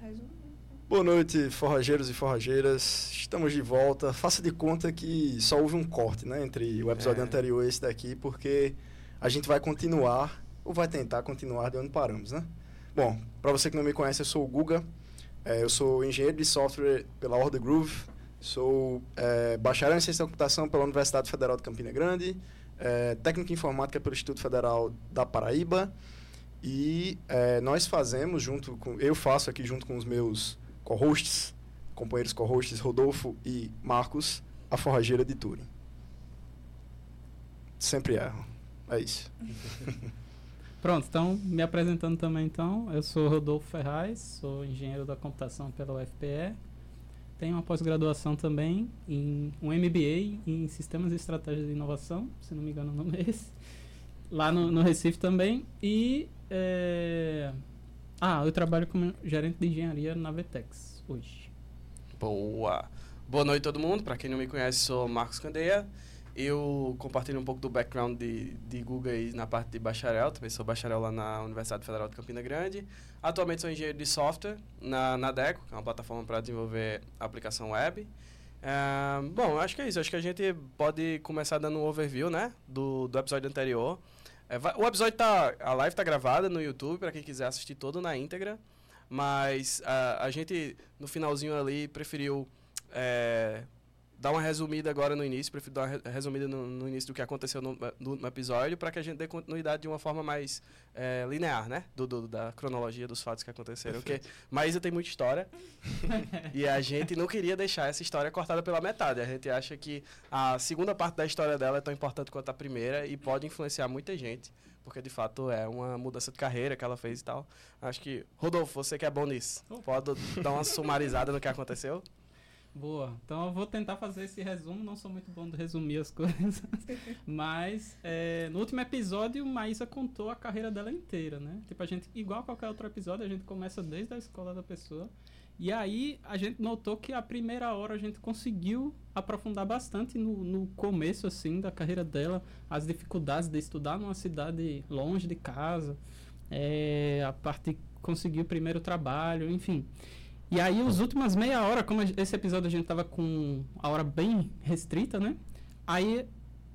resumo. Boa noite, forrageiros e forrageiras. Estamos de volta. Faça de conta que só houve um corte, né, entre o episódio É. anterior e esse daqui, porque a gente vai continuar, ou vai tentar continuar de onde paramos, né? Bom, para você que não me conhece, eu sou o Guga. É, eu sou engenheiro de software pela Order Groove. Sou é, bacharel em ciência da computação pela Universidade Federal de Campina Grande. É, técnico em informática pelo Instituto Federal da Paraíba. E é, nós fazemos junto com. Eu faço aqui junto com os meus co-hosts, companheiros co-hosts Rodolfo e Marcos, a Forrageira de Turing. Sempre erro. É isso. Pronto, então, me apresentando também então, eu sou Rodolfo Ferraz, sou engenheiro da computação pela UFPE, tenho uma pós-graduação também em um MBA em Sistemas e Estratégias de Inovação, se não me engano o nome é esse, lá no, no Recife também, e é, ah, eu trabalho como gerente de engenharia na Vetex hoje. Boa. Boa noite todo mundo. Para quem não me conhece, sou Marcos Candeia. Eu compartilho um pouco do background de, de Google aí na parte de bacharel. Também sou bacharel lá na Universidade Federal de Campina Grande. Atualmente sou engenheiro de software na, na Deco, que é uma plataforma para desenvolver aplicação web. É, bom, acho que é isso. Acho que a gente pode começar dando um overview, né, do, do episódio anterior. É, vai- o episódio tá, a live tá gravada no YouTube para quem quiser assistir todo na íntegra. Mas a, a gente no finalzinho ali preferiu é, dar uma resumida agora no início, prefiro dar uma re- resumida no, no início do que aconteceu no, no- no episódio, para que a gente dê continuidade de uma forma mais é, linear, né? Do, do- da cronologia dos fatos que aconteceram. Porque Maísa tem muita história e a gente não queria deixar essa história cortada pela metade. A gente acha que a segunda parte da história dela é tão importante quanto a primeira e pode influenciar muita gente. Porque de fato é uma mudança de carreira que ela fez e tal. Acho que, Rodolfo, você que é bom nisso, pode dar uma sumarizada no que aconteceu? Boa. Então eu vou tentar fazer esse resumo. Não sou muito bom de resumir as coisas. Mas é, no último episódio, Maísa contou a carreira dela inteira, né? Tipo, a gente, igual qualquer outro episódio, a gente começa desde a escola da pessoa. E aí a gente notou que a primeira hora a gente conseguiu aprofundar bastante no, no começo, assim, da carreira dela. As dificuldades de estudar numa cidade longe de casa. É, a parte conseguir o primeiro trabalho, enfim. E aí, os últimas meia hora, como esse episódio a gente tava com a hora bem restrita, né? Aí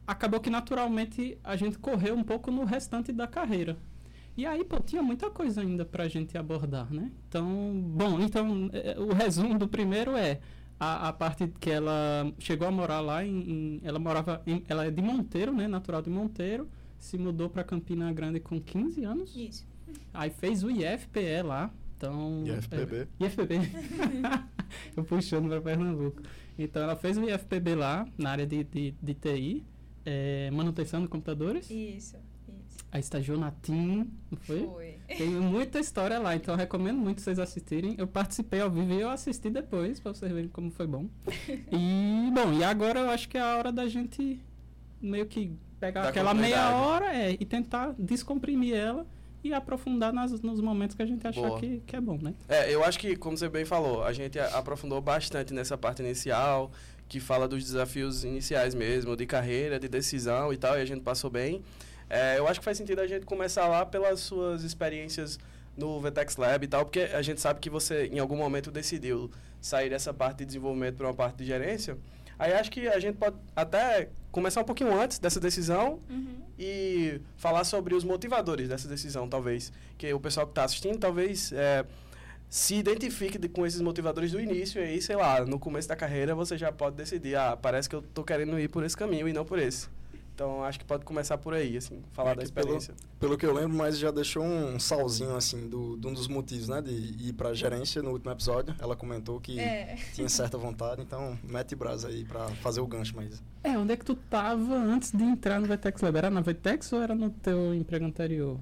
acabou que naturalmente a gente correu um pouco no restante da carreira. E aí, pô, tinha muita coisa ainda pra gente abordar, né? Então, bom, então eh, o resumo do primeiro é a, a parte que ela chegou a morar lá em, em- ela morava em, ela é de Monteiro, né, natural de Monteiro, se mudou pra Campina Grande com 15 anos. Isso. Aí fez o IFPE lá. Então, IFPB. é, IFPB. Eu puxando para Pernambuco. Então ela fez o IFPB lá, na área de, de, de TI, é, manutenção de computadores. Isso. Isso. Aí estagiou na TIM, não foi? Foi. Tem muita história lá, então eu recomendo muito vocês assistirem. Eu participei ao vivo e eu assisti depois, para vocês verem como foi bom. E, bom, e agora eu acho que é a hora da gente meio que pegar Dar aquela meia hora é, e tentar descomprimir ela e aprofundar nas, nos momentos que a gente achar que, que é bom, né? É, eu acho que, como você bem falou, a gente aprofundou bastante nessa parte inicial, que fala dos desafios iniciais mesmo, de carreira, de decisão e tal, e a gente passou bem. É, eu acho que faz sentido a gente começar lá pelas suas experiências no Vetex Lab e tal, porque a gente sabe que você, em algum momento, decidiu sair dessa parte de desenvolvimento para uma parte de gerência. Aí acho que a gente pode até começar um pouquinho antes dessa decisão Uhum. E falar sobre os motivadores dessa decisão, talvez. Que o pessoal que está assistindo, talvez é, se identifique de- com esses motivadores do início e aí, sei lá, no começo da carreira você já pode decidir, ah, parece que eu tô querendo ir por esse caminho e não por esse. Então, acho que pode começar por aí, assim, falar É da que pelo- experiência. Pelo que eu lembro, mas já deixou um salzinho, assim, do, de um dos motivos, né? De ir pra gerência no último episódio. Ela comentou que É. tinha certa vontade, então mete brasa aí pra fazer o gancho, mas... É, onde é que tu tava antes de entrar no Vetex Lab? Era na Vetex ou era no teu emprego anterior?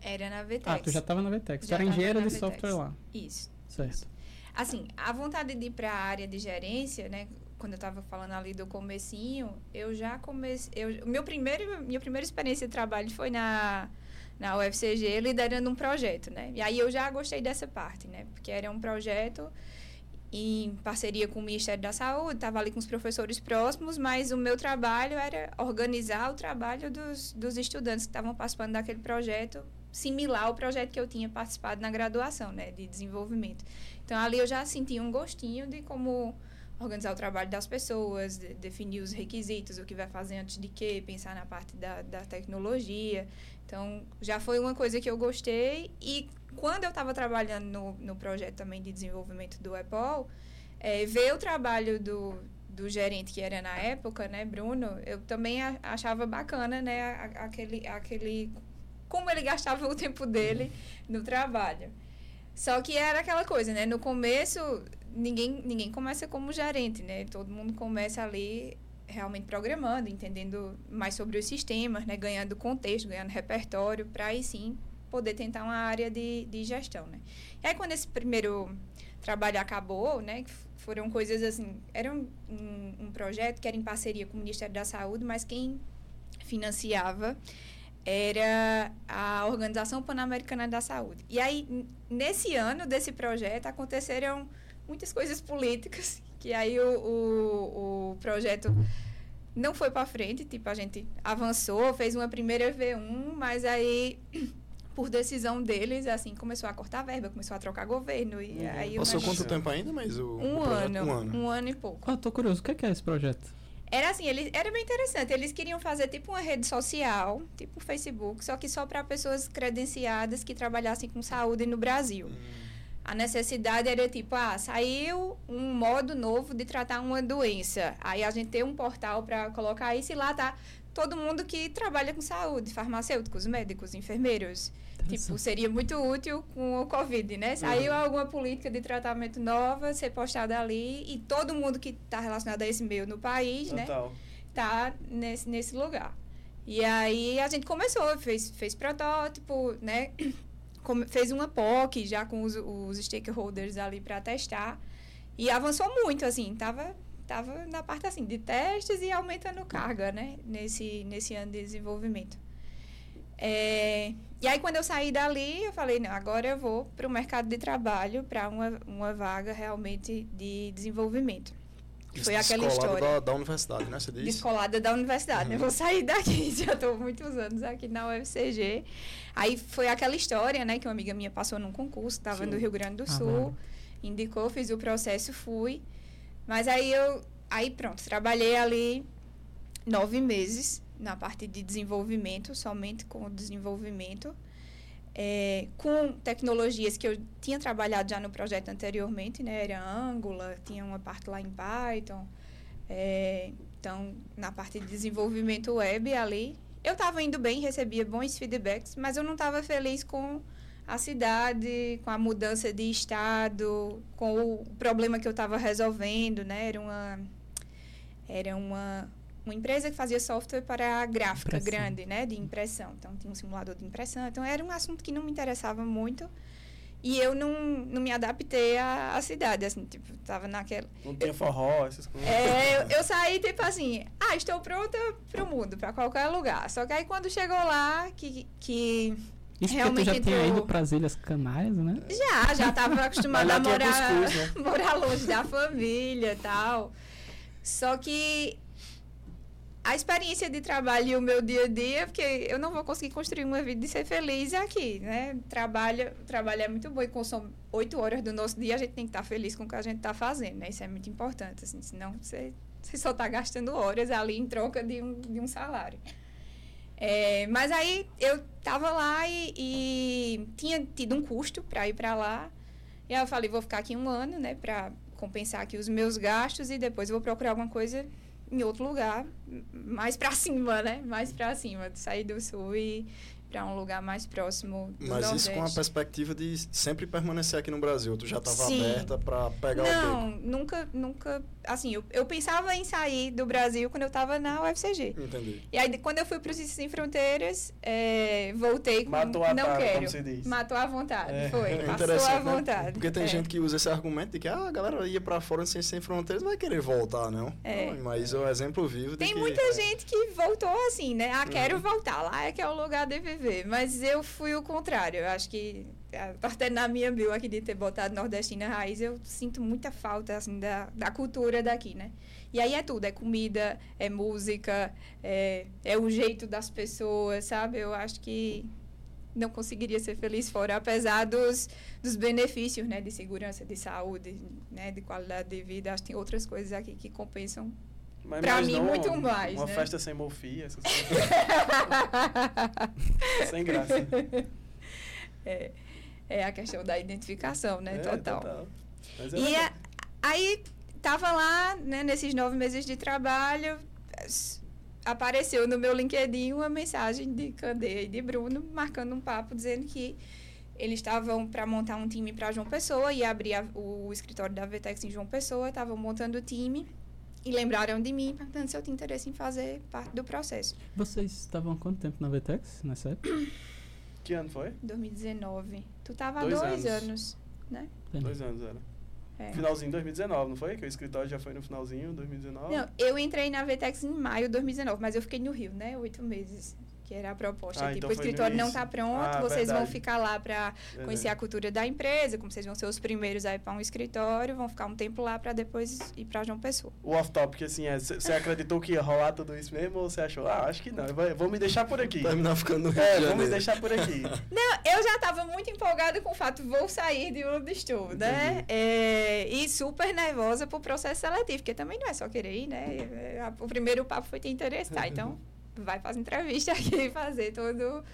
Era na VTEX. Ah, tu já tava na Vetex. Tu era na de software lá. Isso. Certo. Assim, a vontade de ir para a área de gerência, né? Quando eu estava falando ali do comecinho, eu já comecei... Eu, meu primeiro, minha primeira experiência de trabalho foi na, na UFCG, liderando um projeto, né? E aí eu já gostei dessa parte, né? Porque era um projeto em parceria com o Ministério da Saúde, estava ali com os professores próximos, mas o meu trabalho era organizar o trabalho dos, dos estudantes que estavam participando daquele projeto similar ao projeto que eu tinha participado na graduação, né, de desenvolvimento. Então ali eu já senti um gostinho de como organizar o trabalho das pessoas, de, definir os requisitos, o que vai fazer antes de quê, pensar na parte da, da tecnologia. Então, já foi uma coisa que eu gostei. E quando eu estava trabalhando no, no projeto também de desenvolvimento do Apple, é, ver o trabalho do, do gerente que era na época, né, Bruno, eu também achava bacana, né, aquele, aquele como ele gastava o tempo dele no trabalho. Só que era aquela coisa, né, no começo ninguém ninguém começa como gerente, né? Todo mundo começa ali realmente programando, entendendo mais sobre os sistemas, né, ganhando contexto, ganhando repertório, para aí sim poder tentar uma área de, de gestão, né? E aí quando esse primeiro trabalho acabou, né, foram coisas assim, era um, um, um projeto que era em parceria com o Ministério da Saúde, mas quem financiava era a Organização Pan-Americana da Saúde. E aí, nesse ano desse projeto, aconteceram muitas coisas políticas, que aí o, o, o projeto não foi para frente, tipo, a gente avançou, fez uma primeira V1, mas aí por decisão deles, assim, começou a cortar verba, começou a trocar governo. E uhum. aí Passou quanto tempo ainda, mas o, um, o ano, um ano. Um ano e pouco. Ah, tô curioso. O que é, é esse projeto? Era assim, ele, era bem interessante. Eles queriam fazer tipo uma rede social, tipo o Facebook, só que só para pessoas credenciadas que trabalhassem com saúde no Brasil. Hum. A necessidade era tipo, ah, saiu um modo novo de tratar uma doença. Aí a gente tem um portal para colocar isso e lá tá todo mundo que trabalha com saúde, farmacêuticos, médicos, enfermeiros. Tipo, seria muito útil com o Covid, né? Saiu uhum. alguma política de tratamento nova, ser postada ali e todo mundo que está relacionado a esse meio no país, né? Total. né? Tá nesse, nesse lugar. E aí a gente começou, fez, fez protótipo, né? Fez uma POC já com os, os stakeholders ali para testar. E avançou muito, assim, tava estava na parte assim de testes e aumentando carga, né? Nesse, nesse ano de desenvolvimento. É, e aí, quando eu saí dali, eu falei, não, agora eu vou para o mercado de trabalho, para uma, uma vaga realmente de desenvolvimento. Foi aquela história. Da, da universidade, né? Você disse? Descolada da universidade. Uhum. Eu vou sair daqui, já estou muitos anos aqui na UFCG. Aí foi aquela história, né? Que uma amiga minha passou num concurso, estava no Rio Grande do Sul, uhum. indicou, fiz o processo, fui. Mas aí eu, aí pronto, trabalhei ali nove meses na parte de desenvolvimento, somente com o desenvolvimento, é, com tecnologias que eu tinha trabalhado já no projeto anteriormente, né? Era Angular, tinha uma parte lá em Python. É, então, na parte de desenvolvimento web ali, eu estava indo bem, recebia bons feedbacks, mas eu não estava feliz com a cidade, com a mudança de estado, com o problema que eu estava resolvendo, né? Era uma era uma uma empresa que fazia software para a gráfica impressão. grande, né, de impressão. Então tinha um simulador de impressão. Então era um assunto que não me interessava muito. E eu não, não me adaptei à, à cidade, assim, tipo, tava naquela... Não tinha forró, essas coisas. É, eu, eu saí, tipo assim, ah, estou pronta para o mundo, para qualquer lugar. Só que aí quando chegou lá, que, que isso Realmente tu já tinha ido para as Ilhas Canárias, né? Já, já estava acostumada a morar, né? morar longe da família e tal. Só que a experiência de trabalho e o meu dia a dia, porque eu não vou conseguir construir uma vida de ser feliz aqui, né? Trabalho, trabalho é muito bom e consome oito horas do nosso dia, a gente tem que estar feliz com o que a gente está fazendo, né? Isso é muito importante, assim, senão você, você só está gastando horas ali em troca de um, de um salário. É, mas aí eu tava lá e, e tinha tido um custo para ir para lá. E aí eu falei, vou ficar aqui um ano, né, para compensar aqui os meus gastos e depois vou procurar alguma coisa em outro lugar, mais para cima, né? Mais para cima, sair do sul e para um lugar mais próximo do Mas Nordeste. isso com a perspectiva de sempre permanecer aqui no Brasil. Tu já estava aberta para pegar Não, o Não, nunca, nunca... Assim, eu, eu pensava em sair do Brasil quando eu estava na UFCG. Entendi. E aí, quando eu fui para o Ciências Sem Fronteiras, é, voltei com... Matou a não quero. como se diz. Matou à vontade, é. foi. É Passou à né? vontade. Né? Porque tem é. gente que usa esse argumento de que ah, a galera ia para fora no Ciências Sem Fronteiras vai querer voltar, não? É. não mas o exemplo vivo Tem que, muita gente que voltou assim, né? Ah, quero uhum. voltar. Lá é que é o lugar de viver viver. Mas eu fui o contrário. Eu acho que, até na minha bio aqui de ter botado nordestina raiz, eu sinto muita falta, assim, da, da cultura daqui, né? E aí é tudo, é comida, é música, é, é o jeito das pessoas, sabe? Eu acho que não conseguiria ser feliz fora, apesar dos, dos benefícios, né, de segurança, de saúde, né, de qualidade de vida. Acho que tem outras coisas aqui que compensam Mas Pra imaginou mim, muito uma, mais, Uma né? festa sem morfia, essas coisas. sem graça. é, é a questão da identificação, né, É, total. Mas é E a- aí tava lá, né, nesses nove meses de trabalho, apareceu no meu LinkedIn uma mensagem de Candeia e de Bruno marcando um papo dizendo que eles estavam para montar um time para João Pessoa e abrir a- o escritório da Vetex em João Pessoa, estavam montando o time e lembraram de mim perguntando se eu tinha interesse em fazer parte do processo. Vocês estavam há quanto tempo na Vetex nessa época? Que ano foi? 2019. Tu tava há Dois dois, anos. anos, né? Dois anos era. É. Finalzinho de 2019, não foi? Que o escritório já foi no finalzinho de 2019. Não, eu entrei na Vetex em maio de 2019, mas eu fiquei no Rio, né? Oito meses. Que era a proposta. Ah, tipo, então o escritório não está pronto, Ah, vocês vão verdade. ficar lá para Verdade. conhecer a cultura da empresa, como vocês vão ser os primeiros aí para um escritório, vão ficar um tempo lá para depois ir para João Pessoa. O off-topic, assim, é, você acreditou que ia rolar tudo isso mesmo ou você achou, ah, acho que não, vou, vou me deixar por aqui. Terminar ficando no É, vou me deixar por aqui. Não, eu já estava muito empolgada com o fato, vou sair de onde estou, né? É, e super nervosa pro processo seletivo, porque também não é só querer ir, né? É, a- O primeiro papo foi te interessar, então vai fazer entrevista aqui e fazer todo,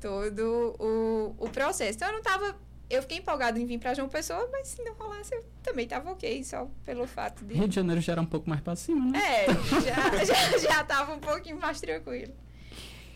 todo o, o processo. Então eu não tava. Eu fiquei empolgada em vir para João Pessoa, mas se não rolasse, eu também tava ok, só pelo fato de. Rio de Janeiro já era um pouco mais pra cima, né? É, já, já, já tava um pouquinho mais tranquilo.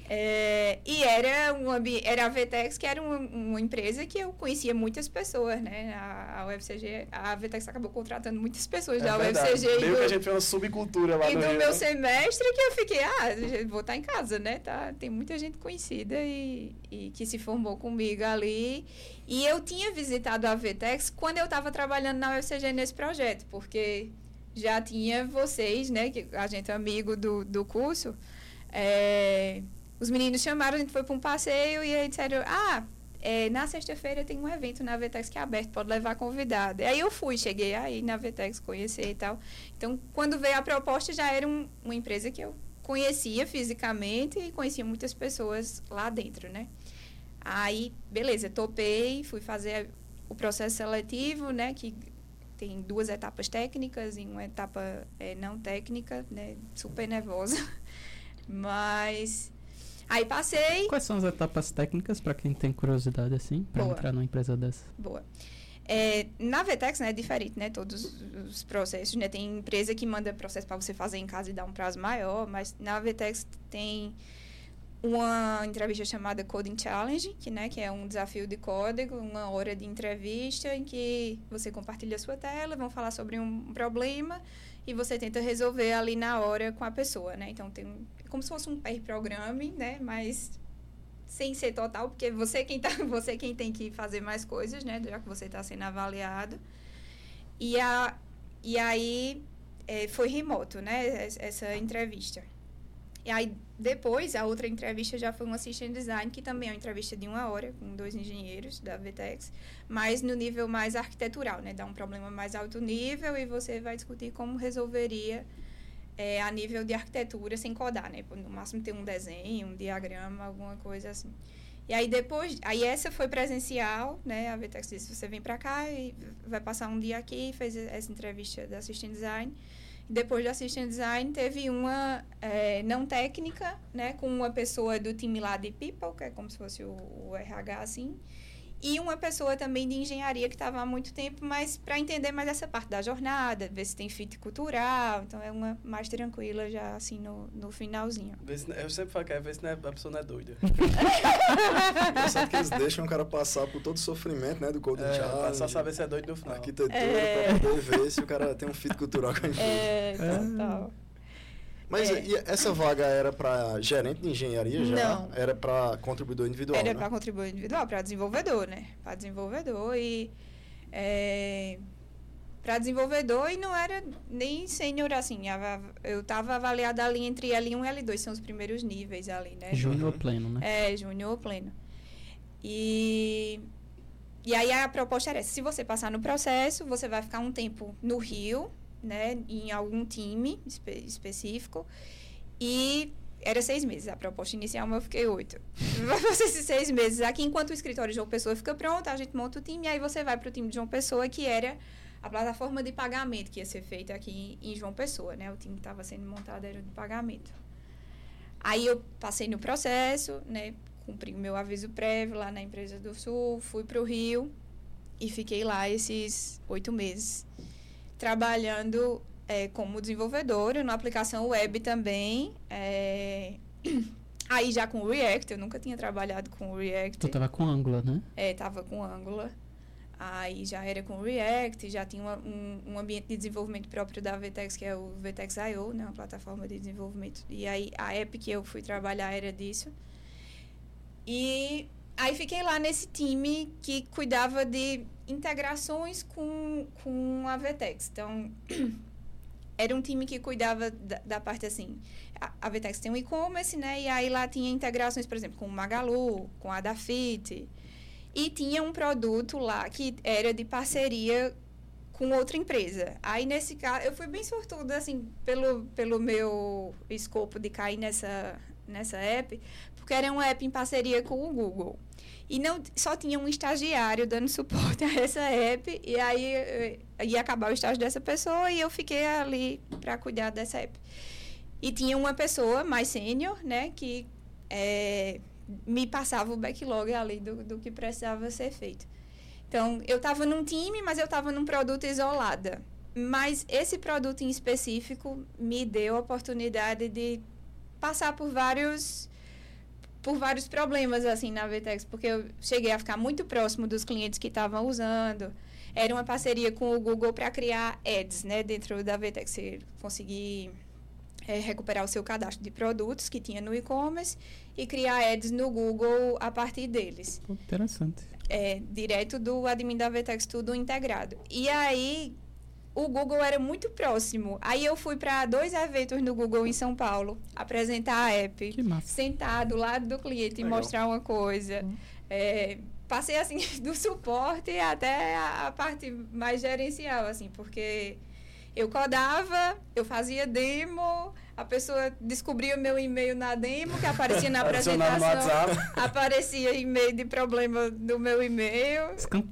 É, e era, um, era a Vetex, que era uma, uma empresa que eu conhecia muitas pessoas, né? A, a UFCG, a Vetex acabou contratando muitas pessoas da É verdade. UFCG e Meio do, que a gente fez uma subcultura lá e no do Rio, meu né? semestre que eu fiquei, ah, vou estar em casa, né? Tá, tem muita gente conhecida e, e que se formou comigo ali. E eu tinha visitado a Vetex quando eu estava trabalhando na UFCG nesse projeto, porque já tinha vocês, né? Que a gente é amigo do, do curso. é, os meninos chamaram, a gente foi para um passeio e aí disseram, ah, é, na sexta-feira tem um evento na Vetex que é aberto, pode levar convidado. Aí eu fui, cheguei aí na Vetex, conhecer e tal. Então, quando veio a proposta, já era um- uma empresa que eu conhecia fisicamente e conhecia muitas pessoas lá dentro, né? Aí, beleza, topei, fui fazer o processo seletivo, né? Que tem duas etapas técnicas e uma etapa eh, não técnica, né? Super nervosa. Mas aí passei. Quais são as etapas técnicas pra quem tem curiosidade assim, pra Boa. entrar numa empresa dessa? Boa. É, na Vetex, né, é diferente, né, todos os processos, né, tem empresa que manda processo para você fazer em casa e dar um prazo maior, mas na Vetex tem uma entrevista chamada Coding Challenge, que, né, que é um desafio de código, uma hora de entrevista em que você compartilha a sua tela, vão falar sobre um problema e você tenta resolver ali na hora com a pessoa, né? Então tem como se fosse um pair programming, né, mas sem ser total, porque você quem tá, você quem tem que fazer mais coisas, né, já que você está sendo avaliado. E a e aí eh, foi remoto, né, es- essa entrevista. E aí depois a outra entrevista já foi um assistant design, que também é uma entrevista de uma hora com dois engenheiros da Vtex, mas no nível mais arquitetural, né, dá um problema mais alto nível e você vai discutir como resolveria é, a nível de arquitetura sem codar, né? No máximo ter um desenho, um diagrama, alguma coisa assim. E aí depois, aí essa foi presencial, né? A Vtex disse, você vem para cá e vai passar um dia aqui, fez essa entrevista da Assistant Design. E depois da Assistant Design teve uma é, não técnica, né? Com uma pessoa do time lá de People, que é como se fosse o, o RH, assim. E uma pessoa também de engenharia que estava há muito tempo, mas para entender mais essa parte da jornada, ver se tem fit cultural. Então é uma mais tranquila já assim no, no finalzinho. Eu sempre falo que é ver se não é- a pessoa não é doida. Engraçado que eles deixam o cara passar por todo o sofrimento, né? Do Code É, Challenge, só saber se é doido no final. arquitetura, É. pra poder ver se o cara tem um fit cultural com a empresa. É, É. Mas É. e essa vaga era para gerente de engenharia já? Não. Era para contribuidor individual, Era né? para contribuir individual, para desenvolvedor, né? Para desenvolvedor e é, para desenvolvedor e não era nem sênior assim. Eu estava avaliada ali entre L1 e L2, são os primeiros níveis ali, né? Júnior Uhum. pleno, né? É, júnior pleno. E, e aí a proposta era essa. Se você passar no processo, você vai ficar um tempo no Rio, né? Em algum time espe- específico. E era seis meses. A proposta inicial, mas eu fiquei oito. Vai fazer esses seis meses aqui, enquanto o escritório de João Pessoa fica pronto, a gente monta o time, e aí você vai para o time de João Pessoa, que era a plataforma de pagamento que ia ser feita aqui em João Pessoa, né? O time que estava sendo montado era de pagamento. Aí eu passei no processo, né? Cumpri o meu aviso prévio lá na empresa do Sul, fui para o Rio e fiquei lá esses oito meses, trabalhando é, como desenvolvedora na aplicação web também. É, aí já com React, eu nunca tinha trabalhado com React. Tu tava com Angular, né? É, tava com Angular. Aí já era com React, já tinha uma, um, um, ambiente de desenvolvimento próprio da Vtex, que é o Vtex IO, né, uma plataforma de desenvolvimento. E aí a app que eu fui trabalhar era disso. E aí fiquei lá nesse time que cuidava de integrações com, com a Vtex. Então, era um time que cuidava da, da parte assim. A, a Vtex tem um e-commerce, né? E aí lá tinha integrações, por exemplo, com o Magalu, com a Dafit. E tinha um produto lá que era de parceria com outra empresa. Aí, nesse caso, eu fui bem sortuda, assim, pelo, pelo meu escopo de cair nessa, nessa app, porque era uma app em parceria com o Google. E não só tinha um estagiário dando suporte a essa app, e aí eh, ia acabar o estágio dessa pessoa e eu fiquei ali para cuidar dessa app. E tinha uma pessoa mais sênior, né, que é, me passava o backlog ali do, do que precisava ser feito. Então, eu estava num time, mas eu estava num produto isolada. Mas esse produto em específico me deu a oportunidade de passar por vários por vários problemas assim na Vtex, porque eu cheguei a ficar muito próximo dos clientes que estavam usando. Era uma parceria com o Google para criar ads, né, dentro da Vtex, você conseguir é, recuperar o seu cadastro de produtos que tinha no e-commerce e criar ads no Google a partir deles. Interessante. É, direto do admin da Vtex, tudo integrado. E aí, o Google era muito próximo. Aí eu fui para dois eventos no Google em São Paulo, apresentar a app, Que massa. sentar do lado do cliente e Legal. mostrar uma coisa. Hum. É, passei assim do suporte até a, a parte mais gerencial, assim, porque eu codava, eu fazia demo, a pessoa descobria o meu e-mail na demo, que aparecia na apresentação, WhatsApp. aparecia e-mail de problema do meu e-mail.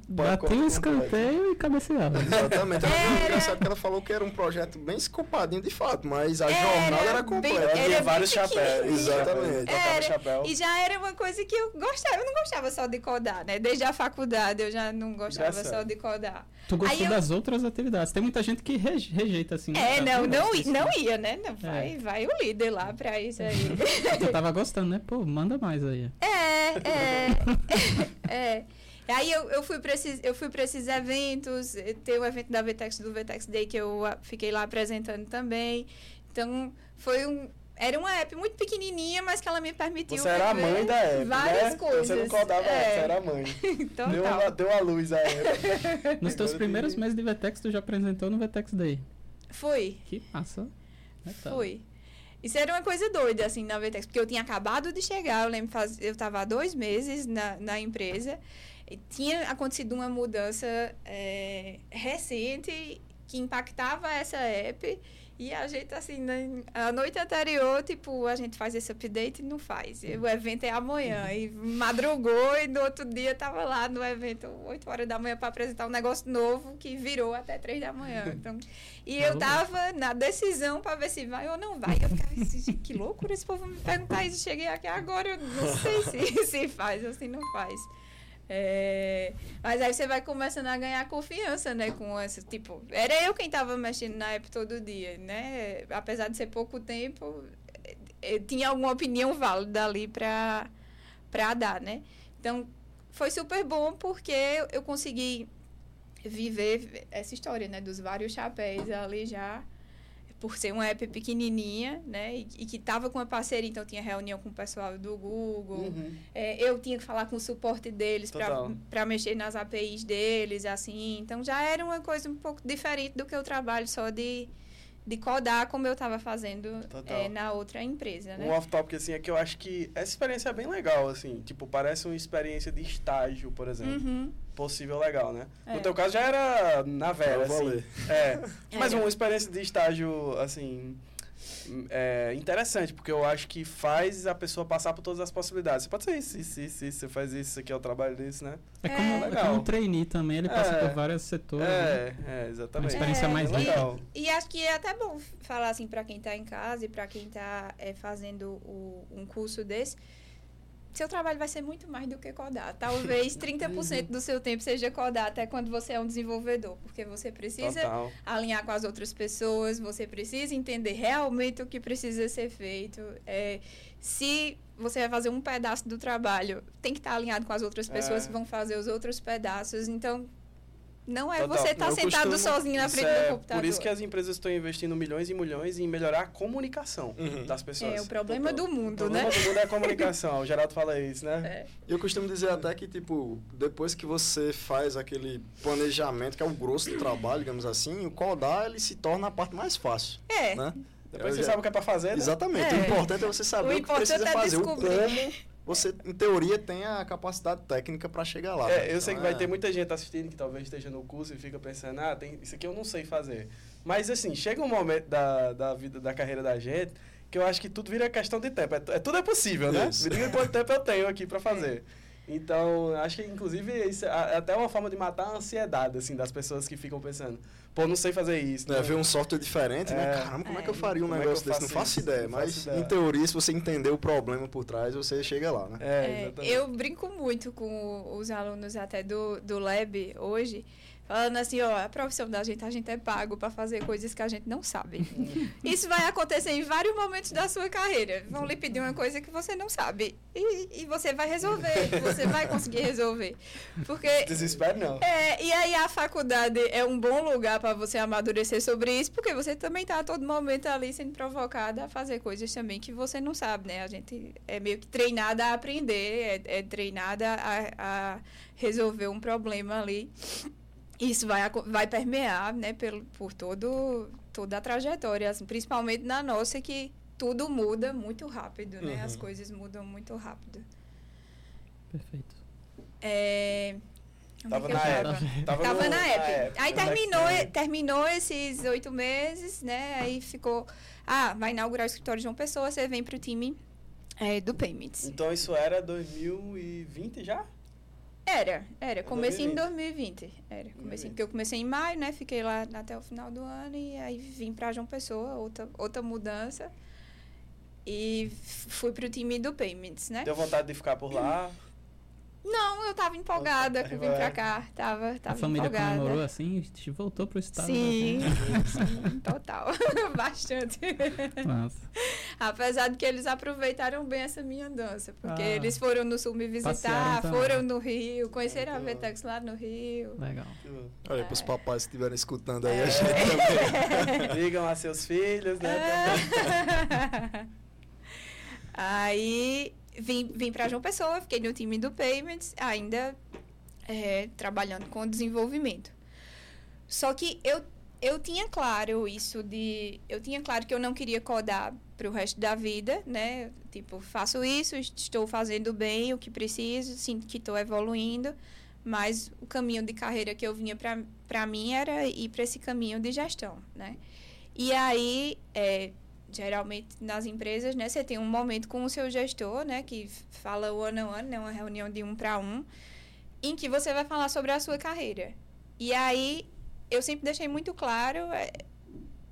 Batia o completo. escanteio e cabeceava. Exatamente. Era Era. engraçado que ela falou que era um projeto bem escopadinho de fato, mas a Era jornada era bem- completa. era Tinha bem vários pequenininho. chapéus. Exatamente. Era. chapéu. E já era uma coisa que eu gostava. Eu não gostava só de codar, né? Desde a faculdade eu já não gostava só de codar. Tu gostou Aí eu- das outras atividades. Tem muita gente que reje- rejeita assim. É, né? não, não, Assim. não ia, né? Não, vai, vai o líder lá pra isso aí. Tu tava gostando, né? Pô, manda mais aí. É, é. é. Aí eu, eu, fui pra esses, eu fui para esses eventos, eh, tem o evento da Vtex, do Vtex Day, que eu fiquei lá apresentando também. Então, foi um. Era uma app muito pequenininha, mas que ela me permitiu. Você era a mãe da app, Várias né? coisas. Você não codava a app, é. você era a mãe. Total. Deu, uma, deu a luz a app. Nos teus primeiros meses de Vtex, tu já apresentou no Vtex Day. Fui. Que massa. Tá. Fui. Isso era uma coisa doida, assim, na Vtex, porque eu tinha acabado de chegar, eu lembro, faz, eu estava há dois meses na, na empresa, tinha acontecido uma mudança é, recente que impactava essa app, e a gente, assim, na, a noite anterior, tipo, a gente faz esse update e não faz. E o evento é amanhã, e madrugou, e no outro dia estava lá no evento, 8 horas da manhã, para apresentar um negócio novo que virou até 3 da manhã. Então, e eu Maluco. tava na decisão para ver se vai ou não vai. Eu ficava assim, que loucura esse povo me perguntar isso. Cheguei aqui agora, eu não sei se, se faz ou se não faz. É, mas aí você vai começando a ganhar confiança, né? Com essa, tipo, era eu quem tava mexendo na app todo dia, né? Apesar de ser pouco tempo, eh, eh, tinha alguma opinião válida ali para dar, né? Então, foi super bom porque eu- eu consegui viver essa história, né? Dos vários chapéus ali já, por ser uma app pequenininha, né? E, e que tava com uma parceria, então tinha reunião com o pessoal do Google. Uhum. É, eu tinha que falar com o suporte deles para mexer nas APIs deles, assim. Então já era uma coisa um pouco diferente do que o trabalho só de, de codar, como eu estava fazendo é, na outra empresa, né? Um off-topic, assim, é que eu acho que essa experiência é bem legal, assim. Tipo, parece uma experiência de estágio, por exemplo. Uhum. Possível legal, né? É. No teu caso já era na Pra assim. valer. É. Mas uma experiência de estágio, assim, é, interessante, porque eu acho que faz a pessoa passar por todas as possibilidades. Você pode ser isso, isso, isso, isso você faz isso, isso aqui é o trabalho disso, né? É como, É. é Legal. como um trainee também, ele passa É. por vários setores. né? É, é, exatamente. Uma experiência É, mais É legal. E acho que é até bom falar assim para quem está em casa e para quem está fazendo o- um curso desse. Seu trabalho vai ser muito mais do que codar. Talvez 30% do seu tempo seja codar até quando você é um desenvolvedor, porque você precisa Total. alinhar com as outras pessoas, você precisa entender realmente o que precisa ser feito. É, se você vai fazer um pedaço do trabalho, tem que estar alinhado com as outras pessoas É. que vão fazer os outros pedaços. Então, não é Total. você estar Eu sentado costumo- sozinho na frente é do computador. Por isso que as empresas estão investindo milhões e milhões em melhorar a comunicação Uhum. das pessoas. É o problema do O mundo, problema né? do mundo é a comunicação. O Geraldo fala isso, né? É. Eu costumo dizer até que, tipo, depois que você faz aquele planejamento, que é o grosso do trabalho, digamos assim, o codar, ele se torna a parte mais fácil, É. né? Depois Eu você já- sabe o que é pra fazer, né? Exatamente. É. O importante é você saber O o, que precisa é fazer, o descobrir. como você, em teoria, tem a capacidade técnica para chegar lá. né? É, eu sei que Então, vai é- ter muita gente assistindo que talvez esteja no curso e fica pensando, ah, tem, isso aqui eu não sei fazer. Mas assim, chega um momento da, da vida, da carreira da gente, que eu acho que tudo vira questão de tempo. É, é- tudo é possível, né? Isso. Me diga quanto tempo eu tenho aqui pra fazer. Então, acho que inclusive isso é é até uma forma de matar a ansiedade, assim, das pessoas que ficam pensando, pô, não sei fazer isso. Né, não- ver um software diferente, né? É. Caramba, como é, É. que eu faria um Como é negócio eu desse? Não faço isso? ideia, Não mas faço ideia. em teoria, se você entender o problema por trás, você chega lá, né? É, É, exatamente. eu brinco muito com os alunos até do, do Lab hoje, falando assim, ó, a profissão da gente, a gente é pago para fazer coisas que a gente não sabe. Isso vai acontecer em vários momentos da sua carreira. Vão lhe pedir uma coisa que você não sabe. E, e você vai resolver, você vai conseguir resolver. Porque Desespero não. é, e aí a faculdade é um bom lugar para você amadurecer sobre isso, porque você também está a todo momento ali sendo provocada a fazer coisas também que você não sabe, né? A gente é meio que treinada a aprender, é, é treinada a, a resolver um problema ali. Isso vai, vai permear, né, pelo, por todo, toda a trajetória, assim, principalmente na nossa, que tudo muda muito rápido, né? As Uhum. coisas mudam muito rápido. Perfeito. É... Tava na tava? época. Tava, Tava no- na app. Aí no terminou, terminou esses oito meses, né? Aí ficou. Ah, vai inaugurar o escritório de uma pessoa, você vem pro time é, do Payments. Então isso era 2020 já? Era, era. Comecei em 2020. 2020. Era. Comecei, porque eu comecei em maio, né? Fiquei lá até o final do ano e aí vim pra João Pessoa, outra, outra mudança. E fui pro time do Payments, né? Deu vontade de ficar por lá? Não, eu tava empolgada que eu vim pra cá. Tava, tava a família empolgada. comemorou assim, a gente voltou pro estado. Sim, né? sim, total. Bastante. Nossa. Apesar de que eles aproveitaram bem essa minha dança. Porque Ah. eles foram no sul me visitar, foram no Rio, conheceram a Muito bom. Vetex lá no Rio. Legal. Olha, pros papais que estiverem escutando aí, É. a gente também. Digam a seus filhos, né? É. Aí vim, vim para João Pessoa, fiquei no time do Payments, ainda é, trabalhando com desenvolvimento. Só que eu, eu tinha claro isso de. Eu tinha claro que eu não queria codar para o resto da vida, né? Tipo, faço isso, estou fazendo bem o que preciso, sinto que estou evoluindo, mas o caminho de carreira que eu vinha para mim era ir para esse caminho de gestão, né? E aí, é, geralmente nas empresas, né, você tem um momento com o seu gestor, né, que fala one on one, né, uma reunião de um para um, em que você vai falar sobre a sua carreira. E aí eu sempre deixei muito claro é,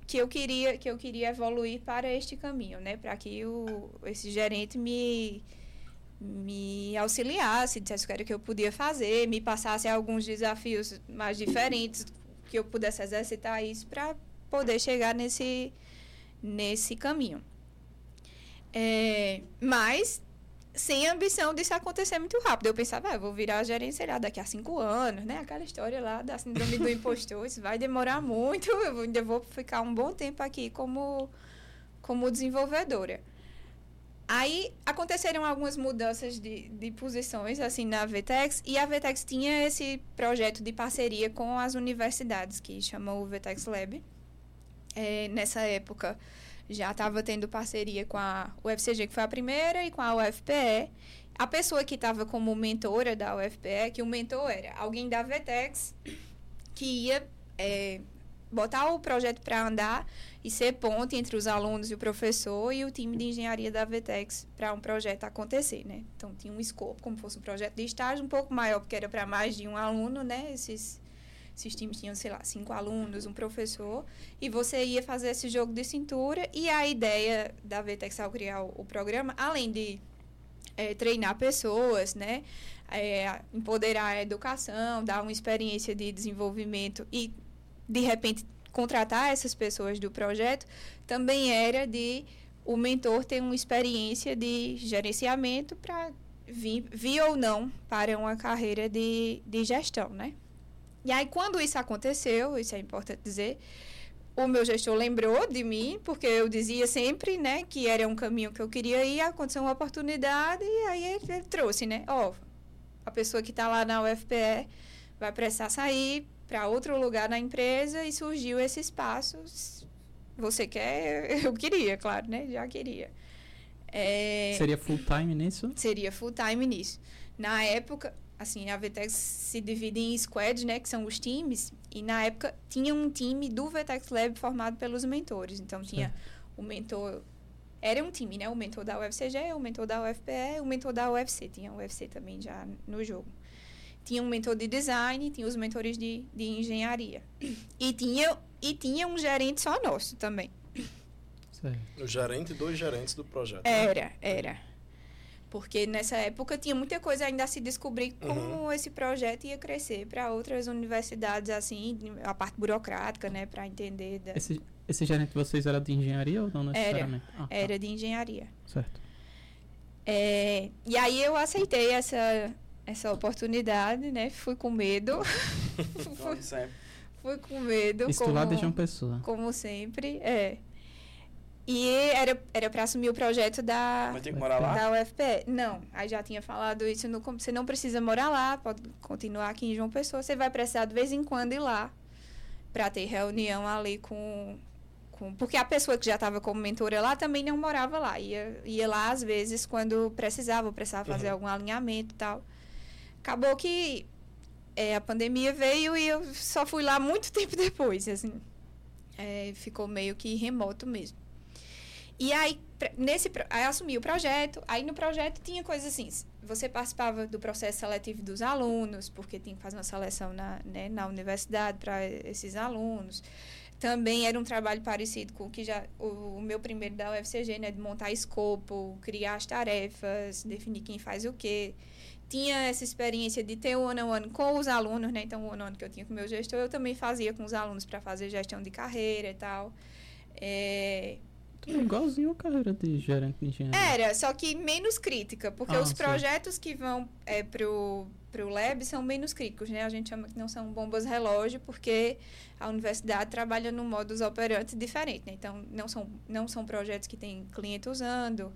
que eu queria que eu queria evoluir para este caminho, né, para que o esse gerente me me auxiliasse, dissesse o que era que eu podia fazer, me passasse alguns desafios mais diferentes, que eu pudesse exercitar isso para poder chegar nesse nesse caminho. É, mas sem a ambição disso acontecer muito rápido. Eu pensava, ah, eu vou virar gerente, sei lá, daqui a cinco anos, né? Aquela história lá da síndrome do impostor, isso vai demorar muito, eu ainda vou ficar um bom tempo aqui como, como desenvolvedora. Aí aconteceram algumas mudanças de, de posições assim na Vetex e a Vetex tinha esse projeto de parceria com as universidades que chamou o Vetex Lab. É, nessa época já estava tendo parceria com a UFCG, que foi a primeira, e com a UFPE. A pessoa que estava como mentora da UFPE, que o mentor era alguém da Vetex, que ia é, botar o projeto para andar e ser ponte entre os alunos e o professor e o time de engenharia da Vetex para um projeto acontecer, né? Então tinha um escopo como fosse um projeto de estágio um pouco maior porque era para mais de um aluno, né? Esses esses times tinham, sei lá, cinco alunos, um professor, e você ia fazer esse jogo de cintura. E a ideia da Vetex ao criar o, o programa, além de é, treinar pessoas, né? É, empoderar a educação, dar uma experiência de desenvolvimento e, de repente, contratar essas pessoas do projeto, também era de o mentor ter uma experiência de gerenciamento para vir, vir ou não para uma carreira de, de gestão, né? E aí, quando isso aconteceu, isso é importante dizer, o meu gestor lembrou de mim, porque eu dizia sempre, né, que era um caminho que eu queria ir, aconteceu uma oportunidade, e aí ele, ele trouxe, né, ó, oh, a pessoa que está lá na UFPE vai precisar sair para outro lugar na empresa e surgiu esse espaço. Você quer? Eu queria, claro, né, já queria. É, seria full time nisso? Seria full time nisso. Na época, assim, a Vetex se divide em squads, né, que são os times, e na época tinha um time do Vetex Lab formado pelos mentores. Então tinha o mentor era um time, né? O mentor da UFCG, o mentor da UFPE, o mentor da UFC. Tinha o UFC também já no jogo. Tinha um mentor de design, tinha os mentores de, de engenharia. E tinha, e tinha um gerente só nosso também. Certo. O gerente e dois gerentes do projeto. Era, né? era. Porque nessa época tinha muita coisa ainda a se descobrir como uhum. esse projeto ia crescer para outras universidades, assim, a parte burocrática, né, para entender. Da... Esse, esse gerente de vocês era de engenharia ou não necessariamente? Era, ah, tá. era de engenharia. Certo. É, e aí eu aceitei essa, essa oportunidade, né? Fui com medo. fui, fui com medo. Isso como, lá de João Pessoa. Como sempre, é. E era, era para assumir o projeto da, Mas tem que morar lá? da UFPE. Não, aí já tinha falado isso. No, você não precisa morar lá, pode continuar aqui em João Pessoa. Você vai precisar de vez em quando ir lá para ter reunião ali com, com. Porque a pessoa que já estava como mentora lá também não morava lá. Ia, ia lá às vezes quando precisava, precisava fazer uhum. algum alinhamento e tal. Acabou que é, a pandemia veio e eu só fui lá muito tempo depois. Assim, é, ficou meio que remoto mesmo. E aí, nesse, aí assumi o projeto. Aí no projeto tinha coisas assim. Você participava do processo seletivo dos alunos, porque tinha que fazer uma seleção na, né, na universidade para esses alunos. Também era um trabalho parecido com o que já o, o, meu primeiro da UFCG, né, de montar escopo, criar as tarefas, definir quem faz o quê. Tinha essa experiência de ter o one on one com os alunos, né? Então, o one on one que eu tinha com o meu gestor, eu também fazia com os alunos para fazer gestão de carreira e tal. É, igualzinho a carreira de gerente de engenharia. Era, só que menos crítica, porque ah, os projetos que vão é, pro, pro lab são menos críticos, né? A gente chama que não são bombas relógio, porque a universidade trabalha num modus operandi diferente, né? Então, não são, não são projetos que tem cliente usando,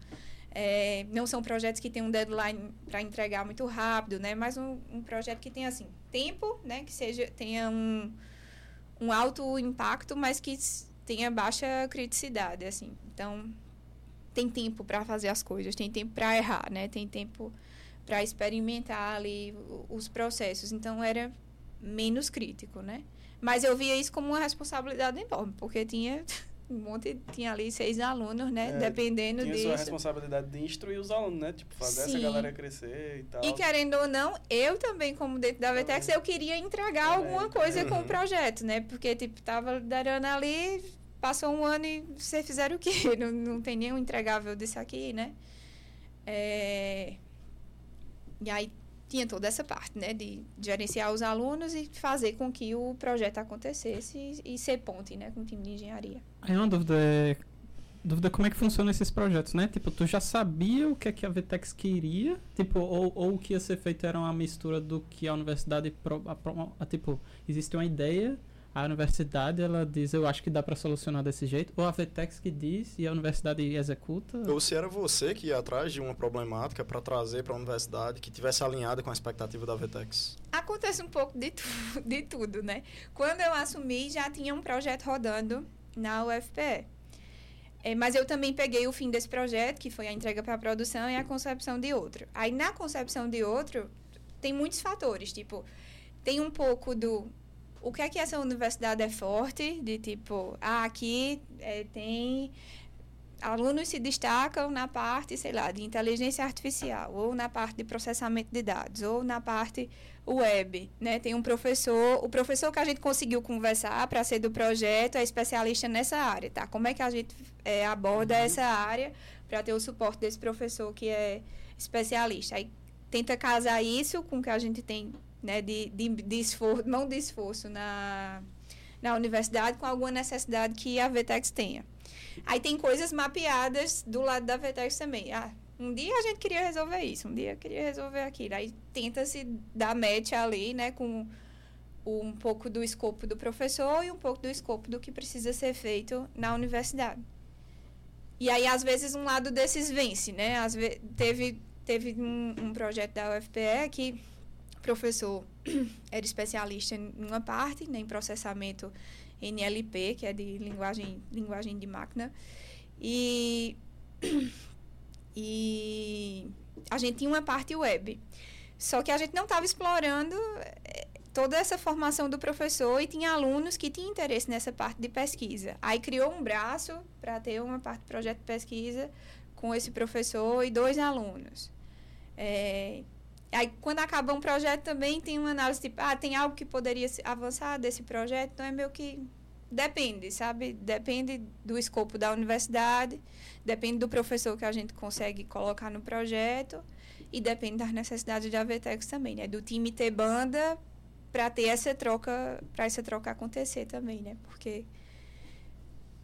é, não são projetos que tem um deadline para entregar muito rápido, né? Mas um, um projeto que tem, assim, tempo, né? Que seja, tenha um, um alto impacto, mas que tenha baixa criticidade, assim. Então, tem tempo para fazer as coisas, tem tempo para errar, né? Tem tempo para experimentar ali os processos. Então, era menos crítico, né? Mas eu via isso como uma responsabilidade enorme, porque tinha um monte, tinha ali seis alunos, né? É, Dependendo tinha disso. Tinha a responsabilidade de instruir os alunos, né? Tipo, fazer Sim. essa galera crescer e tal. E querendo ou não, eu também, como dentro da VTEX, eu queria entregar alguma coisa uhum. com o projeto, né? Porque, tipo, tava liderando ali, passou um ano e vocês fizeram o quê? Não, não tem nenhum entregável desse aqui, né? É... E aí tinha toda essa parte, né? De gerenciar os alunos e fazer com que o projeto acontecesse e, e ser ponte, né? Com o time de engenharia. Aí uma dúvida é... Dúvida como é que funcionam esses projetos, né? Tipo, tu já sabia o que é que a Vtex queria? Tipo, ou, ou o que ia ser feito era uma mistura do que a universidade... Pro, a, a, tipo, existe uma ideia a universidade ela diz, eu acho que dá para solucionar desse jeito, ou a VTEX que diz e a universidade executa? Ou se era você que ia atrás de uma problemática para trazer para a universidade que tivesse alinhada com a expectativa da VTEX? Acontece um pouco de, tu, de tudo, né? Quando eu assumi, já tinha um projeto rodando na UFPE. É, mas eu também peguei o fim desse projeto, que foi a entrega para a produção e a concepção de outro. Aí, na concepção de outro, tem muitos fatores, tipo, tem um pouco do o que é que essa universidade é forte, de tipo, ah, aqui é, tem alunos se destacam na parte, sei lá, de inteligência artificial, ou na parte de processamento de dados, ou na parte web, né? Tem um professor, o professor que a gente conseguiu conversar para ser do projeto é especialista nessa área, tá? Como é que a gente é, aborda uhum. essa área para ter o suporte desse professor que é especialista? Aí tenta casar isso com o que a gente tem, né, de, de, de esforço, mão de esforço na, na universidade com alguma necessidade que a VTEX tenha. Aí tem coisas mapeadas do lado da VTEX também. Ah, um dia a gente queria resolver isso, um dia queria resolver aquilo. Aí tenta-se dar match ali, né, com um pouco do escopo do professor e um pouco do escopo do que precisa ser feito na universidade. E aí, às vezes, um lado desses vence, né? Às vezes, teve, teve um, um projeto da UFPE que professor era especialista em uma parte, né, em processamento NLP, que é de linguagem, linguagem de máquina. E, e a gente tinha uma parte web. Só que a gente não estava explorando eh, toda essa formação do professor e tinha alunos que tinham interesse nessa parte de pesquisa. Aí criou um braço para ter uma parte do projeto de pesquisa com esse professor e dois alunos. É, aí, quando acaba um projeto, também tem uma análise tipo, ah, tem algo que poderia avançar desse projeto, então é meio que Depende, sabe? Depende do escopo da universidade, depende do professor que a gente consegue colocar no projeto e depende das necessidades da VTEX também, né? Do time ter banda para ter essa troca, para essa troca acontecer também, né? Porque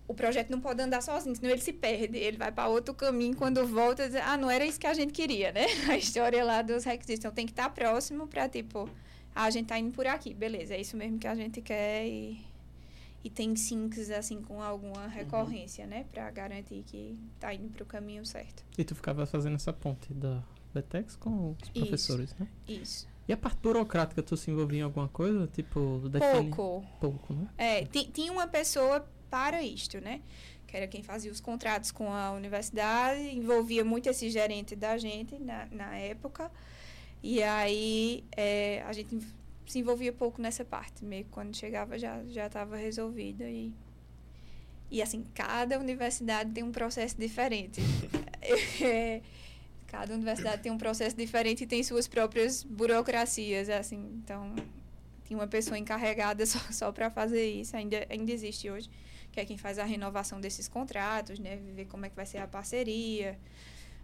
o projeto não pode andar sozinho, senão ele se perde, ele vai para outro caminho quando volta, diz, ah, não era isso que a gente queria, né? A história lá dos requisitos, então tem que estar próximo para tipo, ah, a gente tá indo por aqui, beleza, é isso mesmo que a gente quer e e tem sinks assim com alguma uhum. recorrência, uhum. né, para garantir que tá indo para o caminho certo. E tu ficava fazendo essa ponte da Betex com os professores, Isso. né? Isso. E a parte burocrática, tu se envolvia em alguma coisa? Tipo, define... Pouco. Pouco, né? É, tinha uma pessoa para isto, né? Que era quem fazia os contratos com a universidade, envolvia muito esse gerente da gente na, na época. E aí é, a gente se envolvia pouco nessa parte. Meio que quando chegava já já estava resolvida e e assim cada universidade tem um processo diferente. é, cada universidade tem um processo diferente e tem suas próprias burocracias assim. Então tinha uma pessoa encarregada só, só para fazer isso. Ainda ainda existe hoje que é quem faz a renovação desses contratos, né? Ver como é que vai ser a parceria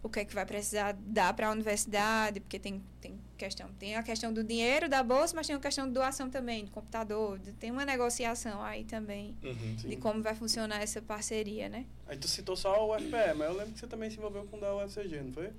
o que é que vai precisar dar para a universidade, porque tem, tem questão, tem a questão do dinheiro da bolsa, mas tem a questão de doação também, de computador, de, tem uma negociação aí também uhum, de como vai funcionar essa parceria, né? Aí tu citou só o UFPE, mas eu lembro que você também se envolveu com o da UFCG, não foi?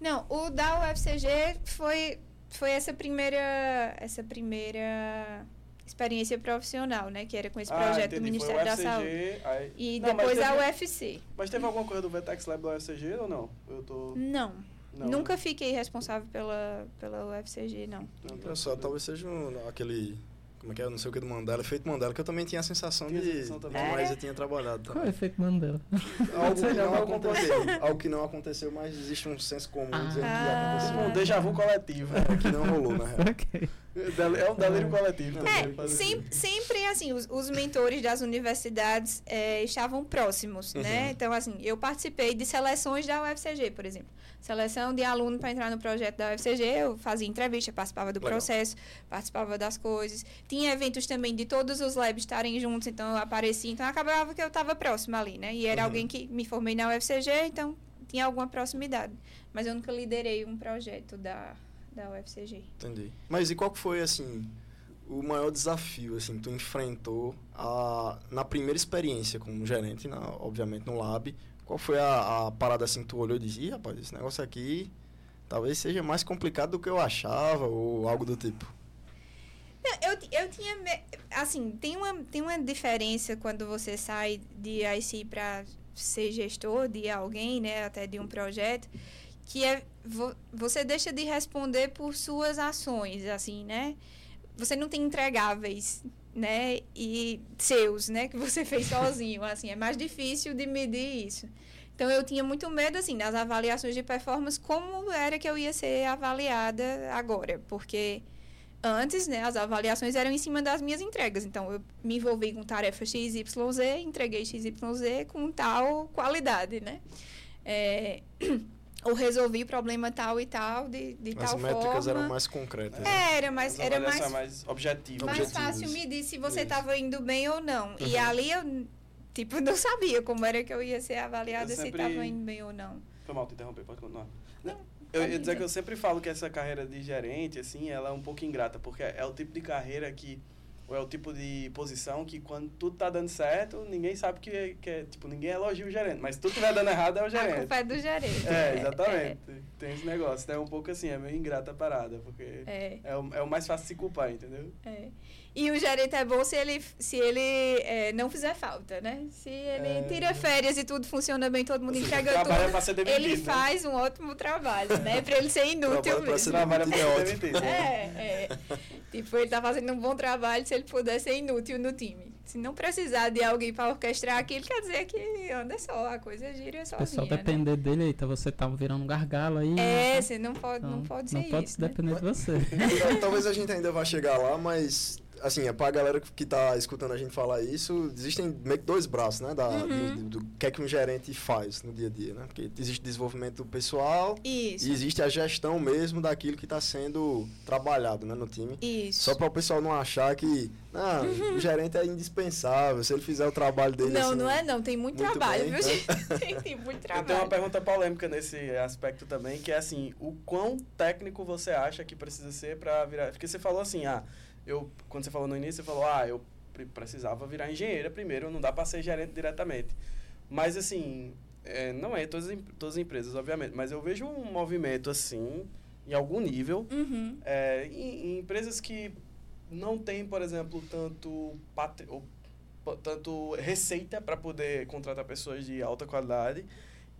Não, o da UFCG foi foi essa primeira essa primeira experiência profissional, né? Que era com esse ah, projeto do Ministério da Saúde. Aí... E não, depois teve... a UFC. Mas teve alguma coisa do Vetex Lab da UFCG ou não? Eu tô... Não. não. Nunca fiquei responsável pela, pela UFCG, não. não só, talvez seja um, aquele como é que é? Não sei o que do Mandela. Efeito Mandela, que eu também tinha a sensação tinha de. Sensação também. É. Mas eu tinha trabalhado. Também. Qual é o efeito Mandela? Algo que não aconteceu. algo que não aconteceu, mas existe um senso comum ah. dizendo que aconteceu. Tipo um déjà vu coletivo. É, que não rolou, na real. okay. É um delírio coletivo também. É, sempre, sempre, assim, os, os mentores das universidades é, estavam próximos, né? uhum. né? Então, assim, eu participei de seleções da UFCG, por exemplo seleção de aluno para entrar no projeto da UFCG, eu fazia entrevista, participava do Legal. processo, participava das coisas. Tinha eventos também de todos os labs estarem juntos, então eu aparecia, então acabava que eu estava próxima ali, né? E era uhum. alguém que me formei na UFCG, então tinha alguma proximidade. Mas eu nunca liderei um projeto da, da UFCG. Entendi. Mas e qual foi, assim, o maior desafio, assim, que tu enfrentou a, na primeira experiência como gerente, na, obviamente, no lab, qual foi a, a parada assim que tu olhou e disse, rapaz, esse negócio aqui talvez seja mais complicado do que eu achava, ou algo do tipo? Não, eu, eu tinha. Assim, tem uma, tem uma diferença quando você sai de IC para ser gestor de alguém, né? Até de um projeto, que é. Vo, você deixa de responder por suas ações, assim, né? Você não tem entregáveis, né? E seus, né? Que você fez sozinho, assim. É mais difícil de medir isso. Então, eu tinha muito medo, assim, das avaliações de performance, como era que eu ia ser avaliada agora. Porque antes, né, as avaliações eram em cima das minhas entregas. Então, eu me envolvi com tarefa XYZ, entreguei XYZ com tal qualidade, né? É, ou resolvi problema tal e tal, de, de As tal métricas forma. eram mais concretas. né? É, Era mais, As era mais, mais objetivas. mais objetivos. fácil medir se você estava indo bem ou não. E Uhum. ali eu, tipo, não sabia como era que eu ia ser avaliada Eu se sempre- estava indo bem ou não. Foi mal te interromper, pode continuar. Não, eu ia dizer dizer. que eu sempre falo que essa carreira de gerente, assim, ela é um pouco ingrata, porque é o tipo de carreira que, ou é o tipo de posição que quando tudo tá dando certo, ninguém sabe que, que é, tipo, ninguém elogia o gerente, mas se tudo estiver dando errado é o A gerente. culpa é do gerente. É, exatamente. Tem esse negócio. Então é um pouco assim, é meio ingrata a parada, porque É, é, o, é o mais fácil de se culpar, entendeu? é. E o gerente é bom se ele, se ele é, não fizer falta, né? Se ele É. tira férias e tudo funciona bem, todo mundo entrega trabalha tudo. pra ser demitido, Ele né? faz um ótimo trabalho, né? Pra ele ser inútil Trabalha pra mesmo. Trabalha é ser ótimo. demitido. É, é. Tipo, ele tá fazendo um bom trabalho se ele puder ser inútil no time. Se não precisar de alguém para orquestrar aquilo, quer dizer que anda só, a coisa gira o pessoal sozinha, né? depender dele, eita, você tá virando um gargalo aí. É, você não pode, não Então, pode ser Não pode isso, né? depender de você. Tal- Talvez a gente ainda vá chegar lá, mas assim, é pra galera que tá escutando a gente falar isso, existem meio que dois braços, né? Da, Uhum. do, do- do que é que um gerente faz no dia a dia, né? Porque existe desenvolvimento pessoal Isso, e existe a gestão mesmo daquilo que está sendo trabalhado né, no time. isso. Só para o pessoal não achar que não, o gerente é indispensável, se ele fizer o trabalho dele Não, assim, não é não, tem muito, muito trabalho, bem, viu, gente? Tem, tem muito Eu tenho uma trabalho. pergunta polêmica nesse aspecto também, que é assim, o quão técnico você acha que precisa ser para virar... Porque você falou assim, ah, eu, quando você falou no início, você falou, ah, eu pre- precisava virar engenheira primeiro, não dá para ser gerente diretamente. Mas assim, é, não é todas, todas as empresas, obviamente, mas eu vejo um movimento assim, em algum nível, Uhum. é, em, em empresas que não têm, por exemplo, tanto, patri- ou, tanto receita para poder contratar pessoas de alta qualidade,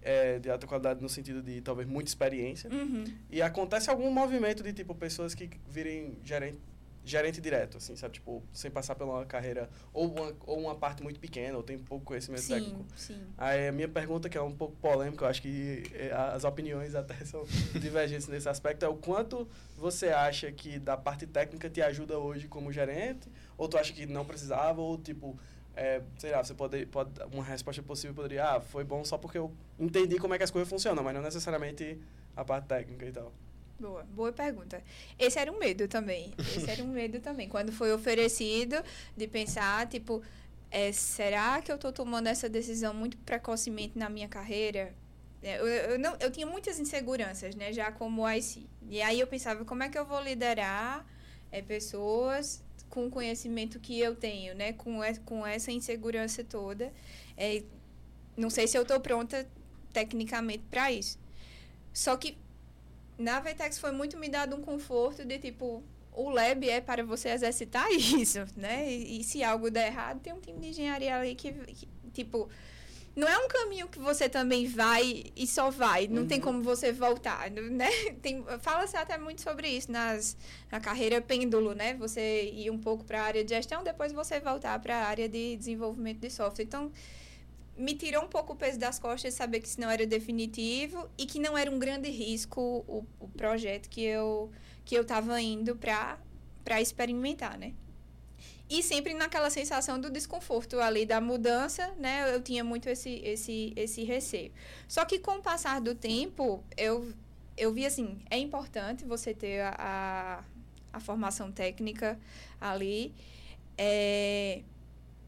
é, de alta qualidade no sentido de talvez muita experiência, Uhum. e acontece algum movimento de tipo pessoas que virem gerente, gerente direto, assim, sabe? Tipo, sem passar pela uma carreira ou uma, ou uma parte muito pequena, ou tem pouco conhecimento Sim, técnico. sim. Aí a minha pergunta, que é um pouco polêmica, eu acho que eh, as opiniões até são divergentes nesse aspecto, é o quanto você acha que da parte técnica te ajuda hoje como gerente, ou tu acha que não precisava, ou tipo, eh, sei lá, você pode, pode, uma resposta possível poderia, ah, foi bom só porque eu entendi como é que as coisas funcionam, mas não necessariamente a parte técnica e tal. Boa, boa pergunta. Esse era um medo também. Esse era um medo também. Quando foi oferecido de pensar, tipo, é, será que eu estou tomando essa decisão muito precocemente na minha carreira? É, Eu, eu, não, eu tinha muitas inseguranças, né, já como IC. E aí eu pensava, como é que eu vou liderar é, pessoas com o conhecimento que eu tenho, né, com, com essa insegurança toda. É, não sei se eu estou pronta tecnicamente para isso. Só que na Vetex foi muito me dado um conforto de tipo o lab é para você exercitar isso, né? E, e se algo der errado, tem um time de engenharia ali que, que, tipo não é um caminho que você também vai e só vai, não tem Uhum. como você voltar, né? Tem, fala-se até muito sobre isso nas, na carreira pêndulo, né? Você ir um pouco para a área de gestão, depois você voltar para a área de desenvolvimento de software. Então, me tirou um pouco o peso das costas saber que isso não era definitivo e que não era um grande risco o, o projeto que eu que eu estava indo para para experimentar, né? E sempre naquela sensação do desconforto ali da mudança, né? Eu tinha muito esse esse esse receio. Só que com o passar do tempo, eu eu vi assim, é importante você ter a, a, a formação técnica ali. É,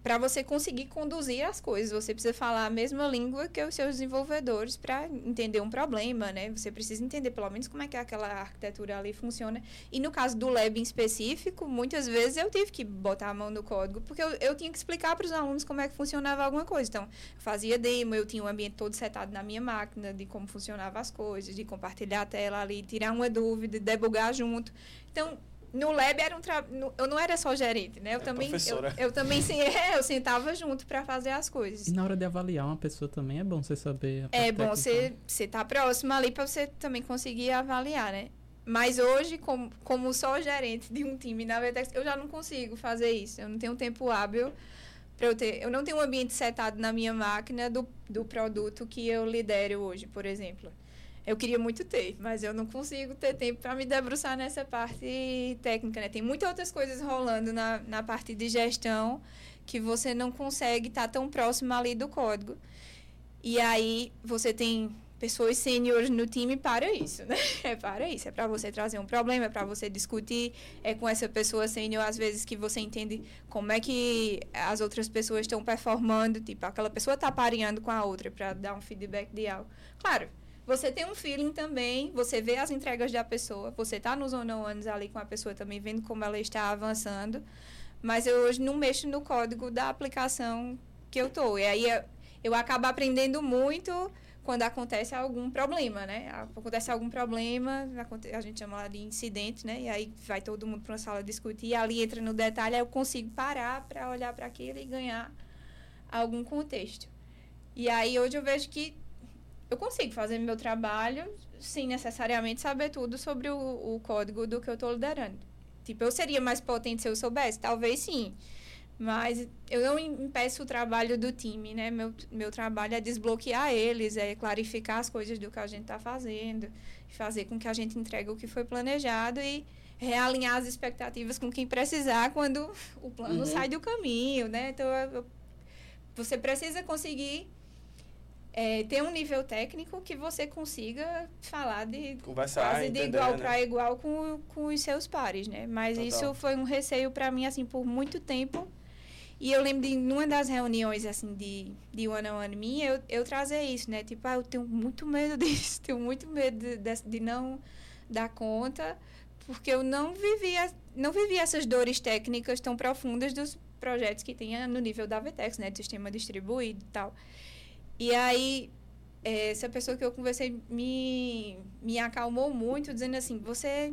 para você conseguir conduzir as coisas, você precisa falar a mesma língua que os seus desenvolvedores para entender um problema, né? Você precisa entender pelo menos como é que aquela arquitetura ali funciona. E no caso do lab em específico, muitas vezes eu tive que botar a mão no código, porque eu, eu tinha que explicar para os alunos como é que funcionava alguma coisa. Então, eu fazia demo, eu tinha o ambiente todo setado na minha máquina, de como funcionavam as coisas, de compartilhar a tela ali, tirar uma dúvida, debugar junto. Então, no lab era um tra... no- eu não era só gerente, né? Eu É também eu, professora. eu também sim, é, eu sentava junto para fazer as coisas. E na hora de avaliar uma pessoa também é bom você saber. a É bom você você tá próximo ali para você também conseguir avaliar, né? Mas hoje, como, como só gerente de um time na Vetex, eu já não consigo fazer isso. Eu não tenho tempo hábil para eu ter. Eu não tenho um ambiente setado na minha máquina do, do produto que eu lidero hoje, por exemplo. Eu queria muito ter, mas eu não consigo ter tempo para me debruçar nessa parte técnica, né? Tem muitas outras coisas rolando na, na parte de gestão que você não consegue estar tão próximo ali do código. E aí você tem pessoas sêniores no time para isso, né? É para isso, é para você trazer um problema, é para você discutir, é com essa pessoa sênior às vezes que você entende como é que as outras pessoas estão performando, tipo, aquela pessoa está pareando com a outra para dar um feedback de algo. Claro, você tem um feeling também, você vê as entregas da pessoa, você está nos one-on-ones ali com a pessoa também, vendo como ela está avançando, mas eu hoje não mexo no código da aplicação que eu tô. E aí eu, eu acabo aprendendo muito quando acontece algum problema, né? Acontece algum problema, a gente chama lá de incidente, né? E aí vai todo mundo para uma sala discutir, e ali entra no detalhe, aí eu consigo parar para olhar para aquilo e ganhar algum contexto. E aí hoje eu vejo que eu consigo fazer meu trabalho sem necessariamente saber tudo sobre o, o código do que eu estou liderando. Tipo, eu seria mais potente se eu soubesse? Talvez sim. Mas eu não impeço o trabalho do time, né? Meu, meu trabalho é desbloquear eles, é clarificar as coisas do que a gente está fazendo, fazer com que a gente entregue o que foi planejado e realinhar as expectativas com quem precisar quando o plano uhum. sai do caminho, né? Então, eu, você precisa conseguir é, ter um nível técnico que você consiga falar de Conversar, quase de igual né? para igual com, com os seus pares, né? Mas Total. isso foi um receio para mim, assim, por muito tempo e eu lembro de numa das reuniões, assim, de, de one on one minha, eu, eu trazer isso, né? Tipo, ah, eu tenho muito medo disso, tenho muito medo de, de, de não dar conta, porque eu não vivia, não vivia essas dores técnicas tão profundas dos projetos que tinha no nível da Vtex, né? De sistema distribuído e tal. E aí, é, essa pessoa que eu conversei me, me acalmou muito, dizendo assim, você,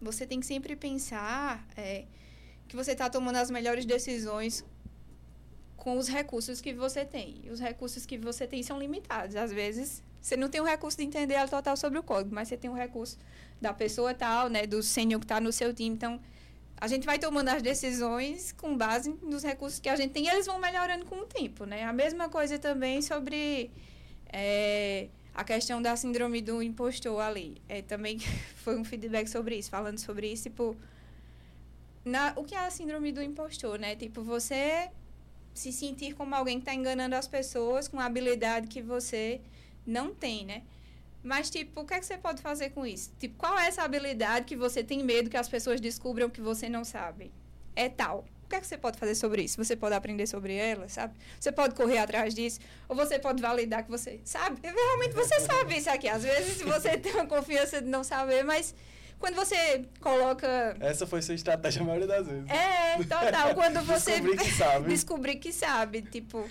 você tem que sempre pensar... É, que você está tomando as melhores decisões com os recursos que você tem. E os recursos que você tem são limitados. Às vezes, você não tem o recurso de entender a total sobre o código, mas você tem o recurso da pessoa tal, né, do sênior que está no seu time. Então, a gente vai tomando as decisões com base nos recursos que a gente tem e eles vão melhorando com o tempo, né? A mesma coisa também sobre é, a questão da síndrome do impostor ali. É, também foi um feedback sobre isso, falando sobre isso, tipo na, o que é a síndrome do impostor, né? Tipo, você se sentir como alguém que está enganando as pessoas com habilidade que você não tem, né? Mas, tipo, o que, é que você pode fazer com isso? Tipo, qual é essa habilidade que você tem medo que as pessoas descubram que você não sabe? É tal. O que é que você pode fazer sobre isso? Você pode aprender sobre ela, sabe? Você pode correr atrás disso. Ou você pode validar que você sabe. Realmente você sabe isso aqui. Às vezes você tem uma confiança de não saber, mas quando você coloca. Essa foi sua estratégia a maioria das vezes. É, total. Quando você. Descobrir que sabe. Descobrir que sabe. Tipo,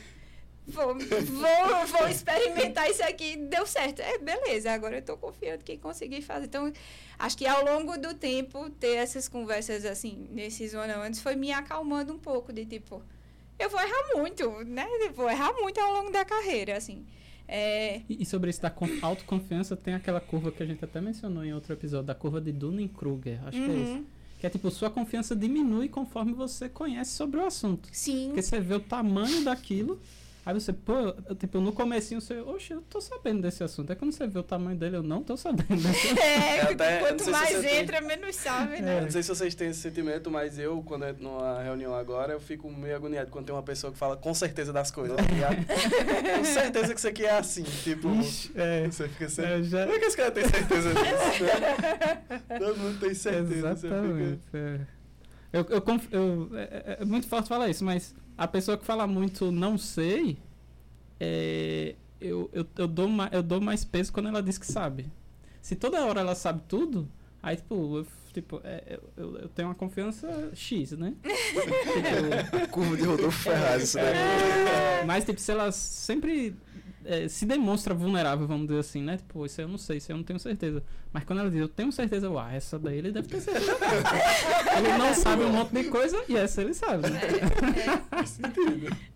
vou, vou, vou experimentar isso aqui. Deu certo. É, beleza, agora eu tô confiando que consegui fazer. Então, acho que ao longo do tempo, ter essas conversas assim, nesses one antes, foi me acalmando um pouco de tipo. Eu vou errar muito, né? Vou errar muito ao longo da carreira, assim. É... E, e, sobre isso da autoconfiança, tem aquela curva que a gente até mencionou em outro episódio, da curva de Dunning-Kruger, acho uhum. que é isso. Uhum. Que é tipo, sua confiança diminui conforme você conhece sobre o assunto. Sim. Porque você vê o tamanho daquilo Aí você, pô, eu, tipo, no comecinho você, oxe, eu tô sabendo desse assunto. É quando você vê o tamanho dele, eu não tô sabendo desse assunto. É, até, quanto mais se entra, tem... menos sabe, né? É. Não sei se vocês têm esse sentimento, mas eu, quando entro numa reunião agora, eu fico meio agoniado quando tem uma pessoa que fala com certeza das coisas, tá ligado? com certeza que isso aqui é assim, tipo, Ixi, é, você fica assim, é, já... como é que esse cara tem certeza disso? Todo mundo tem certeza. Exatamente, fica... é. Eu, eu, eu, é, é, é muito forte falar isso, mas a pessoa que fala muito não sei, é, eu, eu, eu, dou mais, eu dou mais peso quando ela diz que sabe. Se toda hora ela sabe tudo, aí, tipo, eu, tipo é, eu, eu tenho uma confiança X, né? tipo, Curva de Rodolfo Ferraz, isso daí. É, mas, tipo, se ela sempre é, se demonstra vulnerável, vamos dizer assim, né? Tipo, isso eu não sei, isso eu não tenho certeza. Mas quando ela diz, eu tenho certeza, uau, essa daí ele deve ter certeza. ele não sabe um monte de coisa e essa ele sabe. Né?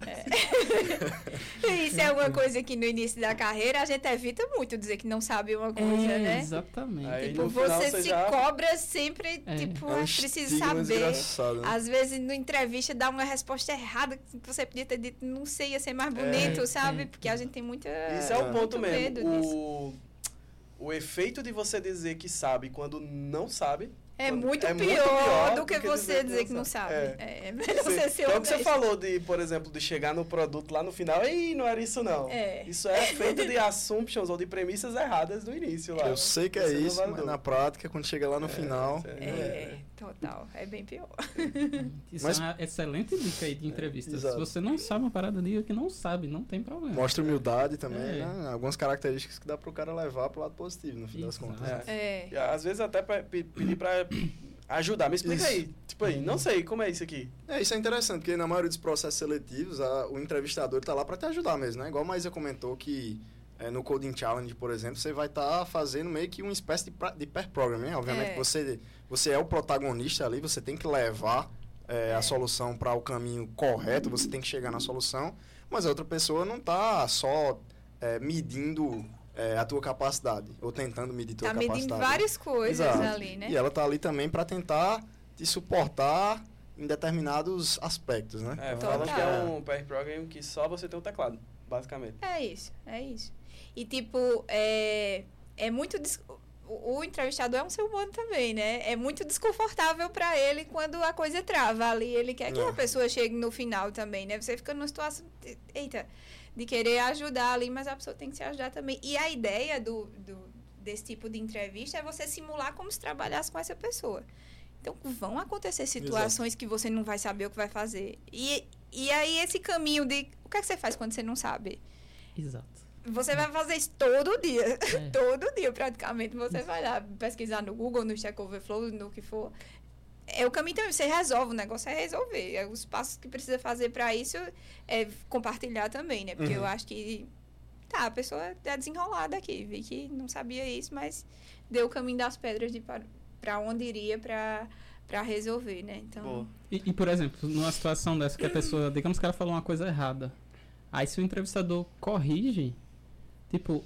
É, é. é. Isso é uma coisa que no início da carreira a gente evita muito dizer que não sabe uma coisa, é, né? Exatamente. Aí, tipo, você, você se já... cobra sempre, é. tipo, é um precisa saber. Né? Às vezes, na entrevista, dá uma resposta errada que você podia ter dito, não sei, ia ser mais bonito, sabe? Porque a gente tem muito muita. Isso é o ponto mesmo. O... o efeito de você dizer que sabe quando não sabe É muito, é muito pior pior do que você dizer que não sabe. É. É, é melhor Você, você ser então, o que você honesto. falou de, por exemplo, de chegar no produto lá no final, ei, não era isso não. É. Isso é feito de assumptions ou de premissas erradas do início lá. Eu sei que é isso, mas na prática, quando chega lá no É, final. É, total. É bem pior. Isso Mas- é uma excelente dica aí de entrevista. Se você não sabe uma parada, diga que não sabe, não tem problema. Mostra humildade também, É. né? Algumas características que dá pro cara levar pro lado positivo, no fim das Exato. contas. É. É. E, às vezes até pedir pra ajudar. Me explica Isso. aí. Tipo aí, não sei, como é isso aqui? É, isso é interessante, porque na maioria dos processos seletivos, a- o entrevistador tá lá para te ajudar mesmo, né? Igual a Maísa comentou que é, no Coding Challenge, por exemplo, você vai estar fazendo meio que uma espécie de, pra- de pair programming, né? Obviamente É. você, você é o protagonista ali, você tem que levar é, a É. solução para o caminho correto, você tem que chegar na solução, mas a outra pessoa não tá só é, medindo é, a tua capacidade, ou tentando medir tua Tá capacidade. medindo várias coisas Exato. ali, né? E ela tá ali também para tentar te suportar em determinados aspectos, né? É, falam que é um pair program que só você tem um teclado, basicamente. É isso, é isso. E tipo, é, é muito. des- O, o entrevistador é um ser humano também, né? É muito desconfortável pra ele quando a coisa trava ali. Ele quer que É. a pessoa chegue no final também, né? Você fica numa situação. Eita, de querer ajudar ali, mas a pessoa tem que se ajudar também. E a ideia do, do- desse tipo de entrevista é você simular como se trabalhasse com essa pessoa. Então, vão acontecer situações que você não vai saber o que vai fazer. E, e aí, esse caminho de. O que, é que você faz quando você não sabe? Exato. Você vai fazer isso todo dia. É. todo dia, praticamente. Você vai lá pesquisar no Google, no Stack Overflow, no que for. É o caminho também. Você resolve. O negócio é resolver. É Os passos que precisa fazer para isso é compartilhar também, né? Porque Uhum. eu acho que. Tá, a pessoa é desenrolada aqui. Vi que não sabia isso, mas deu o caminho das pedras de para onde iria para para resolver, né? Então. E, e, por exemplo, numa situação dessa que a pessoa, digamos que ela falou uma coisa errada. Aí se o entrevistador corrige, tipo,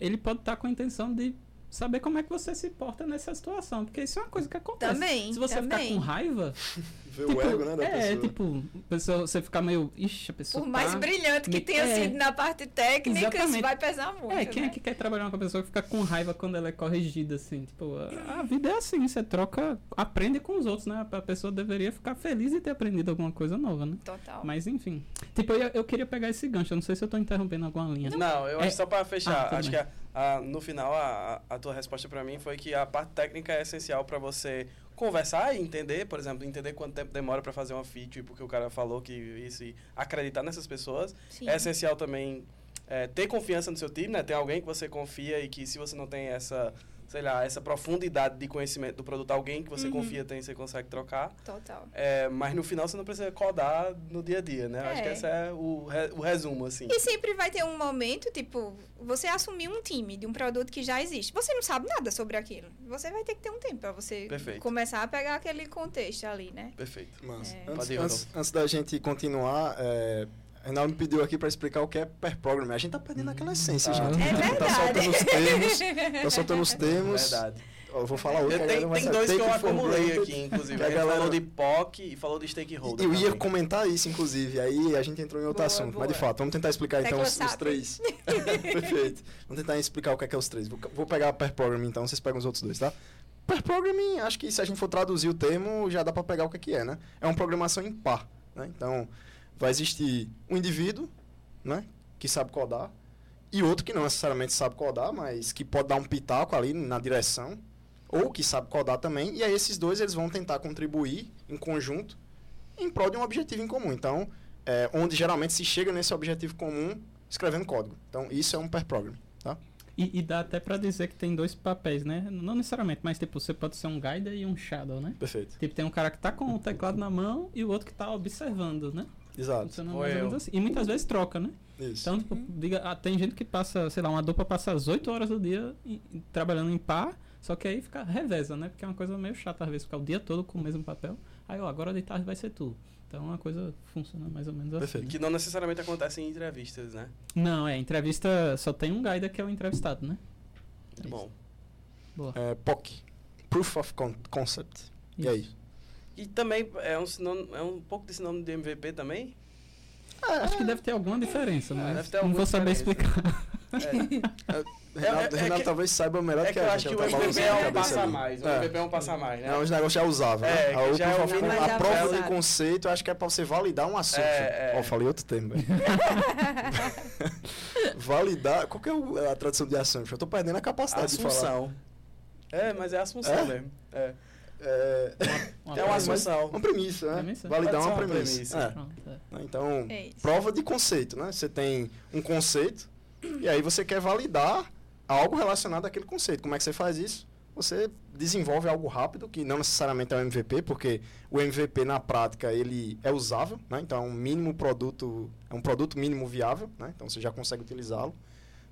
ele pode estar com a intenção de saber como é que você se porta nessa situação. Porque isso é uma coisa que acontece. Também, Se você também. ficar com raiva, Ver tipo, o ego, né, da é, pessoa. tipo, a pessoa, você ficar meio, ixi, a pessoa Por mais tá... brilhante que me- tenha é. sido na parte técnica, isso Exatamente. vai pesar muito. É, quem né? é que quer trabalhar com a pessoa que fica com raiva quando ela é corrigida, assim? Tipo, a, a vida é assim, você troca, aprende com os outros, né? A pessoa deveria ficar feliz de ter aprendido alguma coisa nova, né? Total. Mas enfim. Tipo, eu, eu queria pegar esse gancho, eu não sei se eu tô interrompendo alguma linha. Não, eu É- acho só pra Ah, fechar. tudo acho bem. que a- a- no final a, a tua resposta pra mim foi que a parte técnica é essencial pra você conversar e entender, por exemplo, entender quanto tempo demora pra fazer uma feature, porque o cara falou que isso e acreditar nessas pessoas. Sim. É essencial também é, ter confiança no seu time, né? Ter alguém que você confia e que se você não tem essa, sei lá, essa profundidade de conhecimento do produto, alguém que você Uhum. confia tem, você consegue trocar. Total. É, mas no final você não precisa codar no dia a dia, né? Acho É. que esse é o, re- o resumo, assim. E sempre vai ter um momento, tipo, você assumir um time de um produto que já existe. Você não sabe nada sobre aquilo. Você vai ter que ter um tempo pra você Perfeito. começar a pegar aquele contexto ali, né? Perfeito. Mas, É. antes, antes, antes da gente continuar, é, Reinaldo me pediu aqui para explicar o que é pair programming. A gente tá perdendo aquela essência, Ah. gente. É Tá verdade. soltando os termos, tá soltando os termos. Verdade. Ó, Eu vou falar outro. A vai tem saber. dois que eu acumulei aqui, inclusive. a galera- falou de POC e falou de stakeholder. Eu ia também. comentar isso, inclusive. Aí a gente entrou em outro Boa, assunto. boa. Mas de fato, vamos tentar explicar então os, os três. Perfeito. Vamos tentar explicar o que é, que é os três. Vou, vou pegar pair programming então, vocês pegam os outros dois, tá? Pair programming, acho que se a gente for traduzir o termo, já dá para pegar o que é, que é, né? É uma programação em par, né? Então, vai existir um indivíduo, né, que sabe codar, e outro que não necessariamente sabe codar, mas que pode dar um pitaco ali na direção, ou que sabe codar também, e aí esses dois eles vão tentar contribuir em conjunto em prol de um objetivo em comum. Então, é, onde geralmente se chega nesse objetivo comum escrevendo código. Então, isso é um pair programming, tá? E, e dá até pra dizer que tem dois papéis, né? Não necessariamente, mas tipo, você pode ser um guide e um shadow, né? Perfeito. Tipo, tem um cara que tá com o teclado na mão e o outro que tá observando, né? Exato. Funciona mais ou menos assim. E muitas vezes troca, né? Isso. Então, tipo, diga, ah, tem gente que passa, sei lá, uma dupla passa as 8 horas do dia em- trabalhando em par, só que aí fica reveza, né? Porque é uma coisa meio chata, às vezes, ficar o dia todo com o mesmo papel. Aí, ó, agora de tarde vai ser tu. Então a coisa funciona mais ou menos assim. Perfeito. Que não necessariamente acontece em entrevistas, né? Não, é, entrevista só tem um guide que é o entrevistado, né? É bom. Boa. É, POC. Proof of Con- Concept. E aí? E também é um, sinônimo, é um pouco de sinônimo de MVP também? Acho que deve ter alguma diferença, Ah, mas deve ter não vou saber diferença. explicar. É. Renato, é Renato que- talvez saiba melhor É do que que eu a acho gente. que o ela tá MVP balançando é um cabeça passo a ali. mais. O É. MVP é um passo a mais, né? Não, os negócios já usáveis, É, né? que A, já é um- É a prova de conceito, eu acho que é pra você validar um assunto. É, é. Ó, falei outro termo, validar. Qual que é o- a tradução de assunto? Eu tô perdendo a capacidade de falar. Assunção. É, mas é Assunção É? mesmo. É, É, Uma é uma premissa. Uma premissa, né? Premissa? Validar uma uma premissa. premissa. É. Pronto, é. Então, É prova de conceito, né? Você tem um conceito e aí você quer validar algo relacionado àquele conceito. Como é que você faz isso? Você desenvolve algo rápido, que não necessariamente é o MVP, porque o MVP na prática ele é usável, né? Então é um mínimo produto, é um produto mínimo viável, né? Então você já consegue utilizá-lo.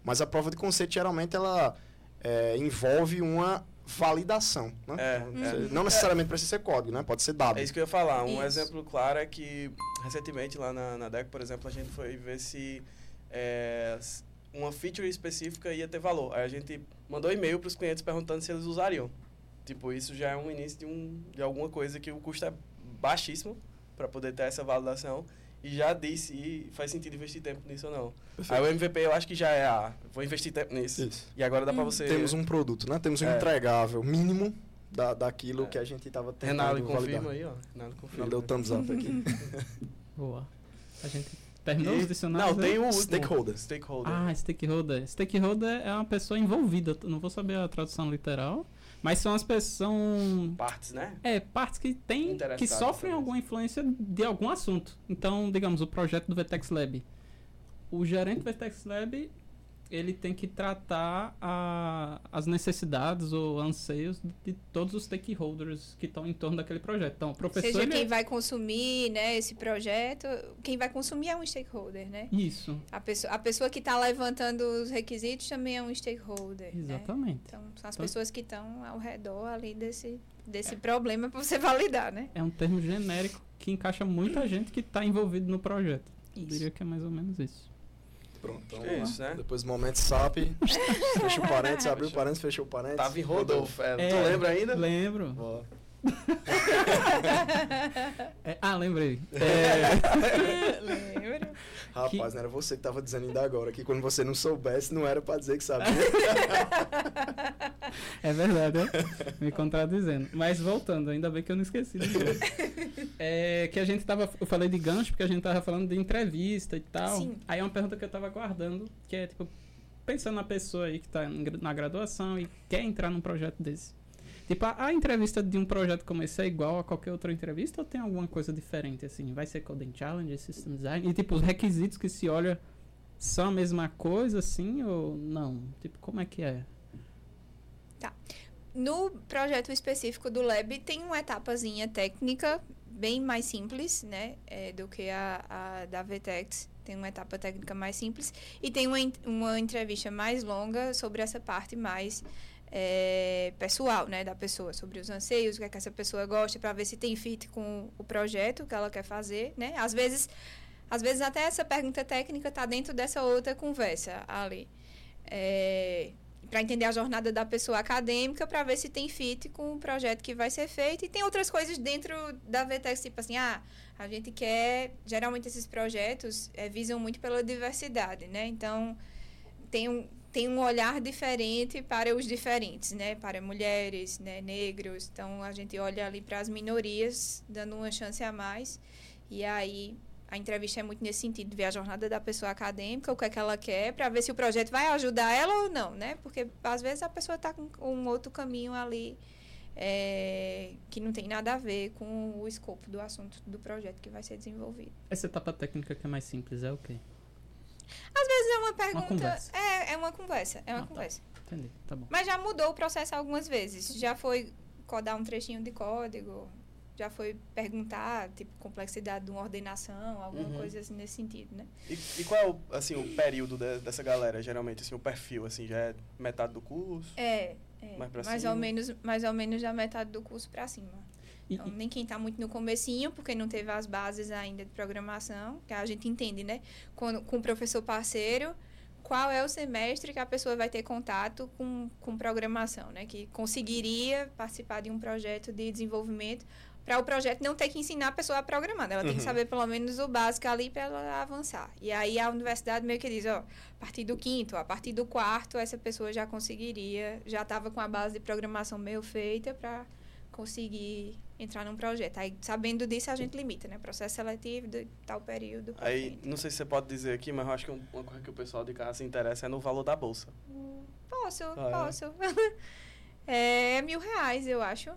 Mas a prova de conceito geralmente ela é, envolve uma validação, né? É, Então, é. você- Não necessariamente precisa ser código, né? Pode ser dado. É isso que eu ia falar. Um Isso. exemplo claro é que recentemente lá na, na DEC, por exemplo, a gente foi ver se é, uma feature específica ia ter valor. Aí a gente mandou e-mail para os clientes perguntando se eles usariam. Tipo, isso já é um início de, um, de alguma coisa que o custo é baixíssimo para poder ter essa validação. E já disse se faz sentido investir tempo nisso ou não. Aí o MVP eu acho que já é a. Vou investir tempo nisso. Isso. E agora dá para Hum. você. Temos um produto, né? Temos um É. entregável mínimo da, daquilo É. que a gente estava tentando Renaldo validar. confirma aí, ó. Renaldo confirma. Não deu thumbs up aqui. Boa. A gente terminou os E- dicionários? Não, né? tem o. Stakeholder. Stakeholder. Ah, stakeholder. Stakeholder é uma pessoa envolvida. Não vou saber a tradução literal, mas são as pessoas. São, Partes, né? é, partes que têm. que sofrem alguma influência de algum assunto. Então, digamos, o projeto do Vertex Lab. O gerente do Vertex Lab. Ele tem que tratar a, as necessidades ou anseios de todos os stakeholders que estão em torno daquele projeto. Então, o professor. Seja quem é- vai consumir né, esse projeto, quem vai consumir é um stakeholder, né? Isso, A pessoa, a pessoa que está levantando os requisitos também é um stakeholder. Né? exatamente. Então, são as Então- pessoas que estão ao redor ali desse, desse problema para você validar, né? É um termo genérico que encaixa muita gente que está envolvido no projeto. Eu Isso. diria que é mais ou menos isso. Pronto, então É isso, né? Depois do momento SAP, fecha o parênteses, abriu o parênteses, fechou o parênteses. Tava em Rodolfo. É, É, tu lembra ainda? Lembro. Boa. É, ah, lembrei. É, Lembra? Rapaz, não era você que tava dizendo ainda agora, que quando você não soubesse, não era pra dizer que sabia. é verdade, né? me contradizendo. Mas voltando, ainda bem que eu não esqueci. É que a gente tava. Eu falei de gancho porque a gente tava falando de entrevista e tal. Sim. Aí é uma pergunta que eu tava guardando, que é tipo, pensando na pessoa aí que tá na graduação e quer entrar num projeto desse. Tipo, a, a entrevista de um projeto como esse é igual a qualquer outra entrevista ou tem alguma coisa diferente, assim? Vai ser Coding Challenge, System Design? E, tipo, os requisitos que se olha são a mesma coisa, assim, ou não? Tipo, como é que é? No projeto específico do Lab, tem uma etapazinha técnica bem mais simples, né? é, do que a, a da VTEX. Tem uma etapa técnica mais simples. E tem uma, uma entrevista mais longa sobre essa parte mais é, pessoal, né? Da pessoa. Sobre os anseios, o que, é que essa pessoa gosta, para ver se tem fit com o projeto que ela quer fazer, né? Às vezes, às vezes até essa pergunta técnica está dentro dessa outra conversa ali. É, para entender a jornada da pessoa acadêmica, para ver se tem fit com o projeto que vai ser feito. E tem outras coisas dentro da VTEX, tipo assim, ah, a gente quer. Geralmente esses projetos eh, visam muito pela diversidade, né? Então, tem um, tem um olhar diferente para os diferentes, né? Para mulheres, né? negros. Então, a gente olha ali para as minorias, dando uma chance a mais. E aí, a entrevista é muito nesse sentido, ver a jornada da pessoa acadêmica, o que é que ela quer, para ver se o projeto vai ajudar ela ou não, né? Porque às vezes a pessoa está com um outro caminho ali é, que não tem nada a ver com o escopo do assunto do projeto que vai ser desenvolvido. Essa etapa técnica que é mais simples é o quê? Às vezes é uma pergunta. conversa. É, é uma conversa. É uma Ah, tá. conversa. Entendi, tá bom. Mas já mudou o processo algumas vezes. Já foi codar um trechinho de código, já foi perguntar, tipo, complexidade de uma ordenação, alguma Uhum. coisa assim nesse sentido, né? E, e qual é o, assim, o período de- dessa galera, geralmente, assim, o perfil, assim, já é metade do curso? É, é Mais pra mais, cima. ou menos, mais ou menos já metade do curso para cima. Então, nem quem está muito no comecinho, porque não teve as bases ainda de programação, que a gente entende, né? Com, com o professor parceiro, qual é o semestre que a pessoa vai ter contato com, com programação, né? Que conseguiria participar de um projeto de desenvolvimento para o projeto não ter que ensinar a pessoa a programar. né? Ela tem que Uhum. saber pelo menos o básico ali para ela avançar. E aí a universidade meio que diz, ó, a partir do quinto, a partir do quarto, essa pessoa já conseguiria, já estava com a base de programação meio feita para conseguir entrar num projeto. Aí, sabendo disso, a gente limita, né? Processo seletivo de tal período. Aí, frente. não sei se você pode dizer aqui, mas eu acho que um- uma coisa que o pessoal de casa se interessa é no valor da bolsa. Posso, Ah, é? posso. é mil reais, eu acho.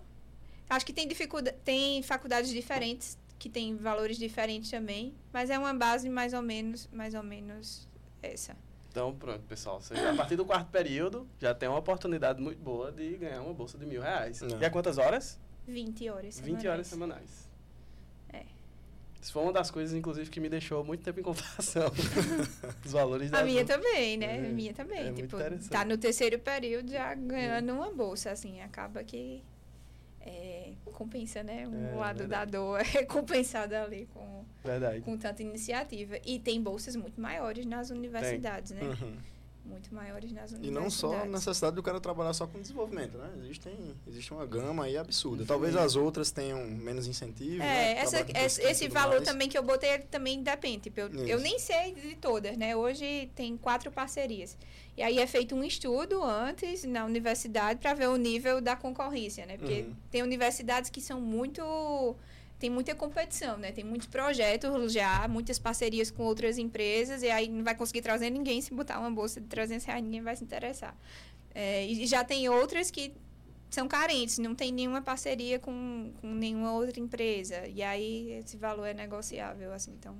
Acho que tem dificuldade, tem faculdades diferentes que tem valores diferentes também, mas é uma base mais ou menos, mais ou menos essa. Então, pronto, pessoal. Você, a partir do quarto período, já tem uma oportunidade muito boa de ganhar uma bolsa de mil reais. Não. E a quantas horas? 20 horas. 20 horas semanais. semanais. É. Isso foi uma das coisas, inclusive, que me deixou muito tempo em comparação. Os valores da A minha também, né? É, a minha também. é tipo, tá no terceiro período já ganhando uma bolsa, assim, acaba que é, compensa, né? Um É, lado da verdade. dor é compensado ali com, Verdade. com tanta iniciativa. E tem bolsas muito maiores nas universidades, né? Uhum. Muito maiores nas E universidades. não só a necessidade do cara trabalhar só com desenvolvimento, né? Existem, existe uma gama aí absurda. Talvez as outras tenham menos incentivo, né? É, essa, Trabalhar com esse, e valor mais. também que eu botei ele também depende. Tipo, eu, eu nem sei de todas, né? Hoje tem quatro parcerias. E aí é feito um estudo antes na universidade para ver o nível da concorrência, né? Porque Uhum. tem universidades que são muito. Tem muita competição, né? Tem muitos projetos já, muitas parcerias com outras empresas, e aí não vai conseguir trazer ninguém se botar uma bolsa de 300 reais, ninguém vai se interessar. É, e já tem outras que são carentes, não tem nenhuma parceria com, com nenhuma outra empresa. E aí esse valor é negociável, assim, então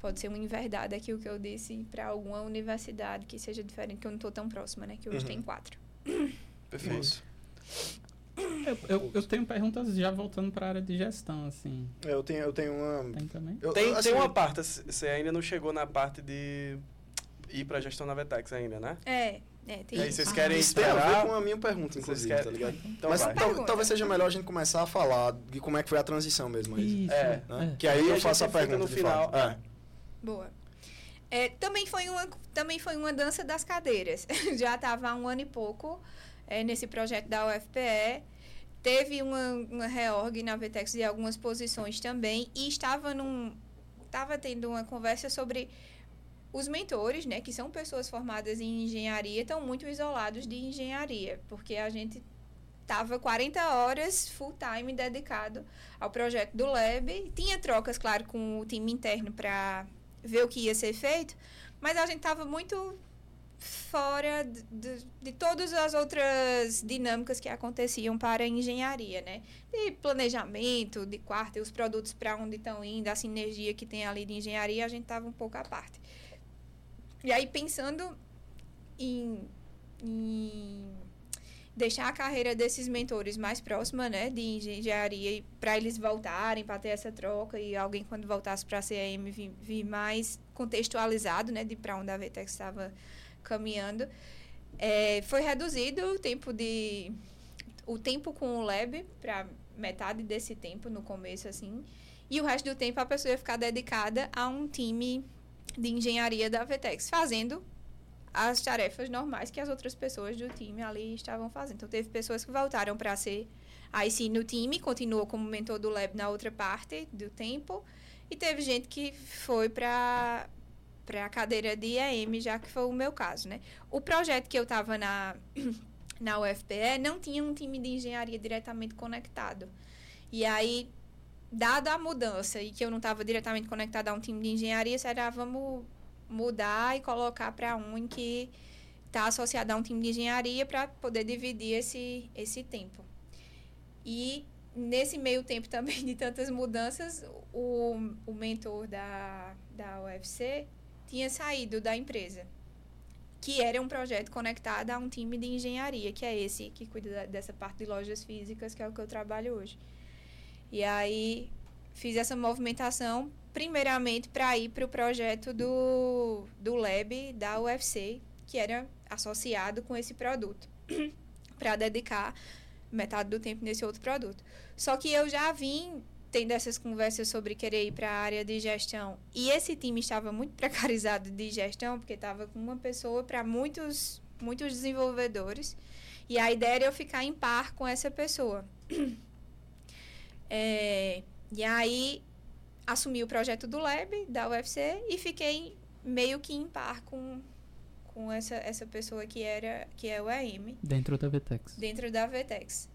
pode ser uma inverdade aqui o que eu disse para alguma universidade que seja diferente, que eu não estou tão próxima, né? Que hoje Uhum. tem quatro. Perfeito. Eu, eu, eu tenho perguntas já voltando para a área de gestão, assim. É, Eu tenho, eu tenho uma. Tem também? eu- Tem, assim, tem uma parte, você ainda não chegou na parte de ir pra gestão na Vetex ainda, né? É, é, tem E aí isso. vocês querem Isso tem a ver esperar? com a minha pergunta, Vocês inclusive, querem- tá ligado? Então Mas vai. tal- talvez seja melhor a gente começar a falar de como é que foi a transição mesmo aí. Isso, É, né? é. Que aí Aí a eu faço a pergunta no final. É. Boa. É, também, foi uma, também foi uma dança das cadeiras. Já estava há um ano e pouco é, nesse projeto da UFPE. Teve uma, uma reorg na Vetex de algumas posições também. E estava num. Estava tendo uma conversa sobre os mentores, né? Que são pessoas formadas em engenharia, estão muito isolados de engenharia. Porque a gente estava 40 horas full time dedicado ao projeto do Lab. Tinha trocas, claro, com o time interno para ver o que ia ser feito, mas a gente estava muito fora de, de, de todas as outras dinâmicas que aconteciam para a engenharia, né? De planejamento, de quarto, os produtos para onde estão indo, a sinergia que tem ali de engenharia, a gente estava um pouco à parte. E aí, pensando em, em deixar a carreira desses mentores mais próxima, né, de engenharia, para eles voltarem, para ter essa troca e alguém quando voltasse para a CAM vir, mais contextualizado, né, de para onde a Vetex estava caminhando. É, foi reduzido o tempo de o tempo com o lab para metade desse tempo no começo assim, e o resto do tempo a pessoa ia ficar dedicada a um time de engenharia da Vetex, fazendo as tarefas normais que as outras pessoas do time ali estavam fazendo. Então, teve pessoas que voltaram para ser sim no time, continuou como mentor do lab na outra parte do tempo, e teve gente que foi para para a cadeira de EM, já que foi o meu caso, né? O projeto que eu estava na na UFPE não tinha um time de engenharia diretamente conectado. E aí, dada a mudança e que eu não estava diretamente conectada a um time de engenharia, será vamos mudar e colocar para um em que está associado a um time de engenharia para poder dividir esse, esse tempo. E nesse meio tempo também de tantas mudanças, o, o mentor da, da UFC tinha saído da empresa, que era um projeto conectado a um time de engenharia, que é esse que cuida da- dessa parte de lojas físicas, que é o que eu trabalho hoje. E aí fiz essa movimentação primeiramente para ir para o projeto do, do Lab da UFC, que era associado com esse produto, para dedicar metade do tempo nesse outro produto. Só que eu já vim tendo essas conversas sobre querer ir para a área de gestão. E esse time estava muito precarizado de gestão, porque estava com uma pessoa para muitos, muitos desenvolvedores. E a ideia era eu ficar em par com essa pessoa. É, e aí assumi o projeto do Lab, da UFC, e fiquei meio que em par com, com essa, essa pessoa que era que é o AM. Dentro da Vtex. Dentro da Vtex.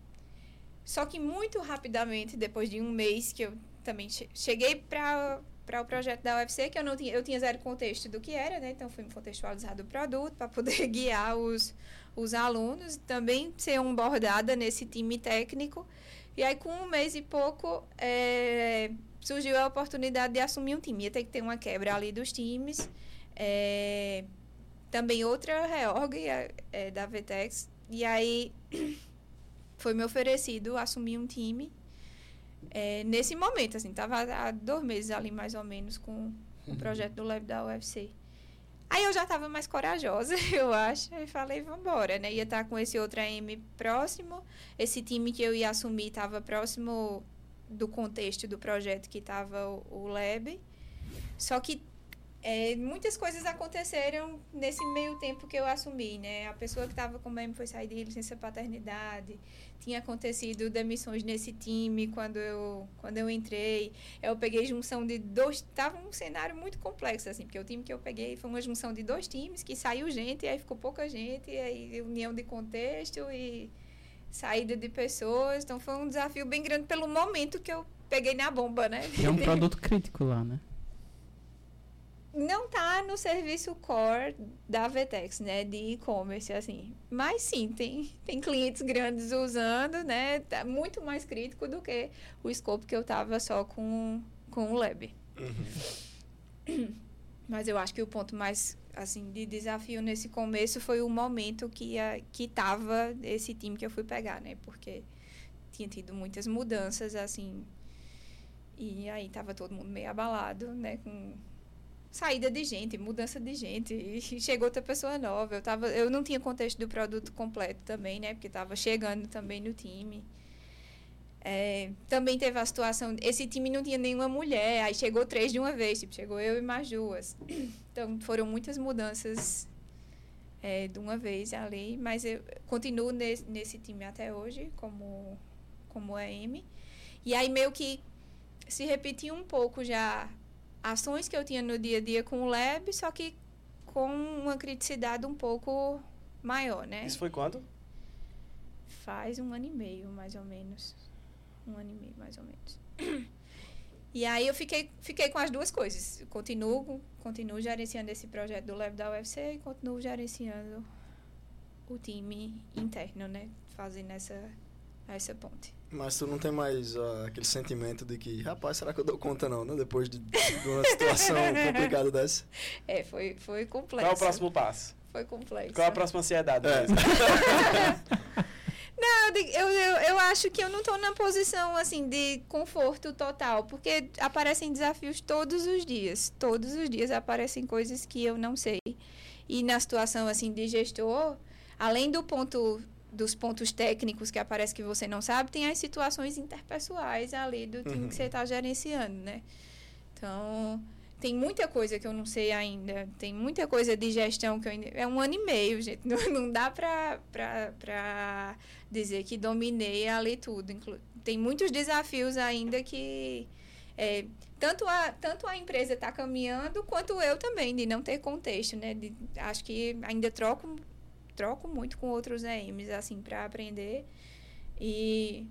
Só que muito rapidamente, depois de um mês que eu também cheguei para para o projeto da UFC, que eu não tinha, eu tinha zero contexto do que era, né? Então fui contextualizar o produto para poder guiar os, os alunos, também ser um bordada nesse time técnico. E aí, com um mês e pouco, é, surgiu a oportunidade de assumir um time. Ia ter que ter uma quebra ali dos times. É, também outra reorg é, é da Vtex. E aí foi me oferecido assumir um time é, nesse momento, assim, tava há dois meses ali mais ou menos com o uhum. projeto do Lab da UFC. Aí eu já estava mais corajosa, eu acho, e falei, vambora, né? Ia estar tá com esse outro AM próximo, esse time que eu ia assumir estava próximo do contexto do projeto que estava o, o Lab. Só que é, muitas coisas aconteceram nesse meio tempo que eu assumi, né? A pessoa que estava com o foi sair de licença paternidade. Tinha acontecido demissões nesse time quando eu, quando eu entrei. Eu peguei junção de dois... Tava um cenário muito complexo, assim. Porque o time que eu peguei foi uma junção de dois times que saiu gente, e aí ficou pouca gente. E aí união de contexto e saída de pessoas. Então foi um desafio bem grande pelo momento que eu peguei na bomba, né? é um produto crítico lá, né? Não tá no serviço core da Vetex, né, de e-commerce, assim. Mas sim, tem, tem clientes grandes usando, né, tá muito mais crítico do que o escopo que eu tava só com, com o Lab. Uhum. Mas eu acho que o ponto mais, assim, de desafio nesse começo foi o momento que, a, que tava esse time que eu fui pegar, né, porque tinha tido muitas mudanças, assim, e aí tava todo mundo meio abalado, né, com saída de gente, mudança de gente, e chegou outra pessoa nova. Eu, tava, eu não tinha contexto do produto completo também, né? Porque estava chegando também no time. É, também teve a situação, esse time não tinha nenhuma mulher, aí chegou três de uma vez, tipo, chegou eu e mais duas. Então foram muitas mudanças é, de uma vez ali, mas eu continuo nesse, nesse time até hoje, como, como AM. E aí meio que se repetiu um pouco já ações que eu tinha no dia a dia com o Lab, só que com uma criticidade um pouco maior, né? Isso foi quando? Faz um ano e meio, mais ou menos. Um ano e meio, mais ou menos. E aí eu fiquei, fiquei com as duas coisas. continuo, continuo gerenciando esse projeto do Lab da UFC e continuo gerenciando o time interno, né? Fazendo essa, essa ponte. Mas tu não tem mais uh, aquele sentimento de que, rapaz, será que eu dou conta não, né? Depois de, de uma situação complicada dessa. É, foi, foi complexo. Qual é o próximo passo? Foi complexo. Qual é a próxima ansiedade? É. não, eu, eu, eu acho que eu não estou na posição, assim, de conforto total. Porque aparecem desafios todos os dias. Todos os dias aparecem coisas que eu não sei. E na situação, assim, de gestor, além do ponto dos pontos técnicos que aparece que você não sabe, tem as situações interpessoais ali do time uhum. que você está gerenciando, né? Então, tem muita coisa que eu não sei ainda. Tem muita coisa de gestão que eu ainda... É um ano e meio, gente. Não, não dá para dizer que dominei ali tudo. Inclu... Tem muitos desafios ainda que... É, tanto, a, tanto a empresa está caminhando, quanto eu também, de não ter contexto, né? De, acho que ainda troco troco muito com outros EMs, assim, para aprender. E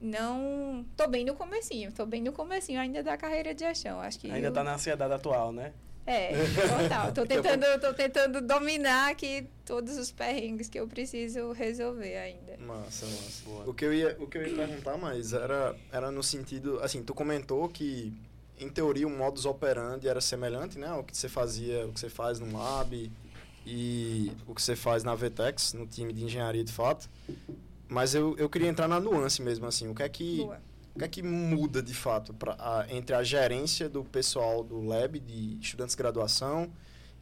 não... Tô bem no comecinho, tô bem no comecinho ainda da carreira de gestão. Acho que ainda eu... tá na ansiedade atual, né? É, total. Tô tentando, tô tentando dominar aqui todos os perrengues que eu preciso resolver ainda. Massa, massa. Boa. O que eu ia, o que eu ia perguntar mais era, era no sentido, assim, tu comentou que em teoria o modus operandi era semelhante, né, ao que você fazia, o que você faz no lab e o que você faz na Vetex, no time de engenharia de fato. Mas eu, eu queria entrar na nuance mesmo, assim, o que é que, o que, é que muda de fato pra, a, entre a gerência do pessoal do lab, de estudantes de graduação,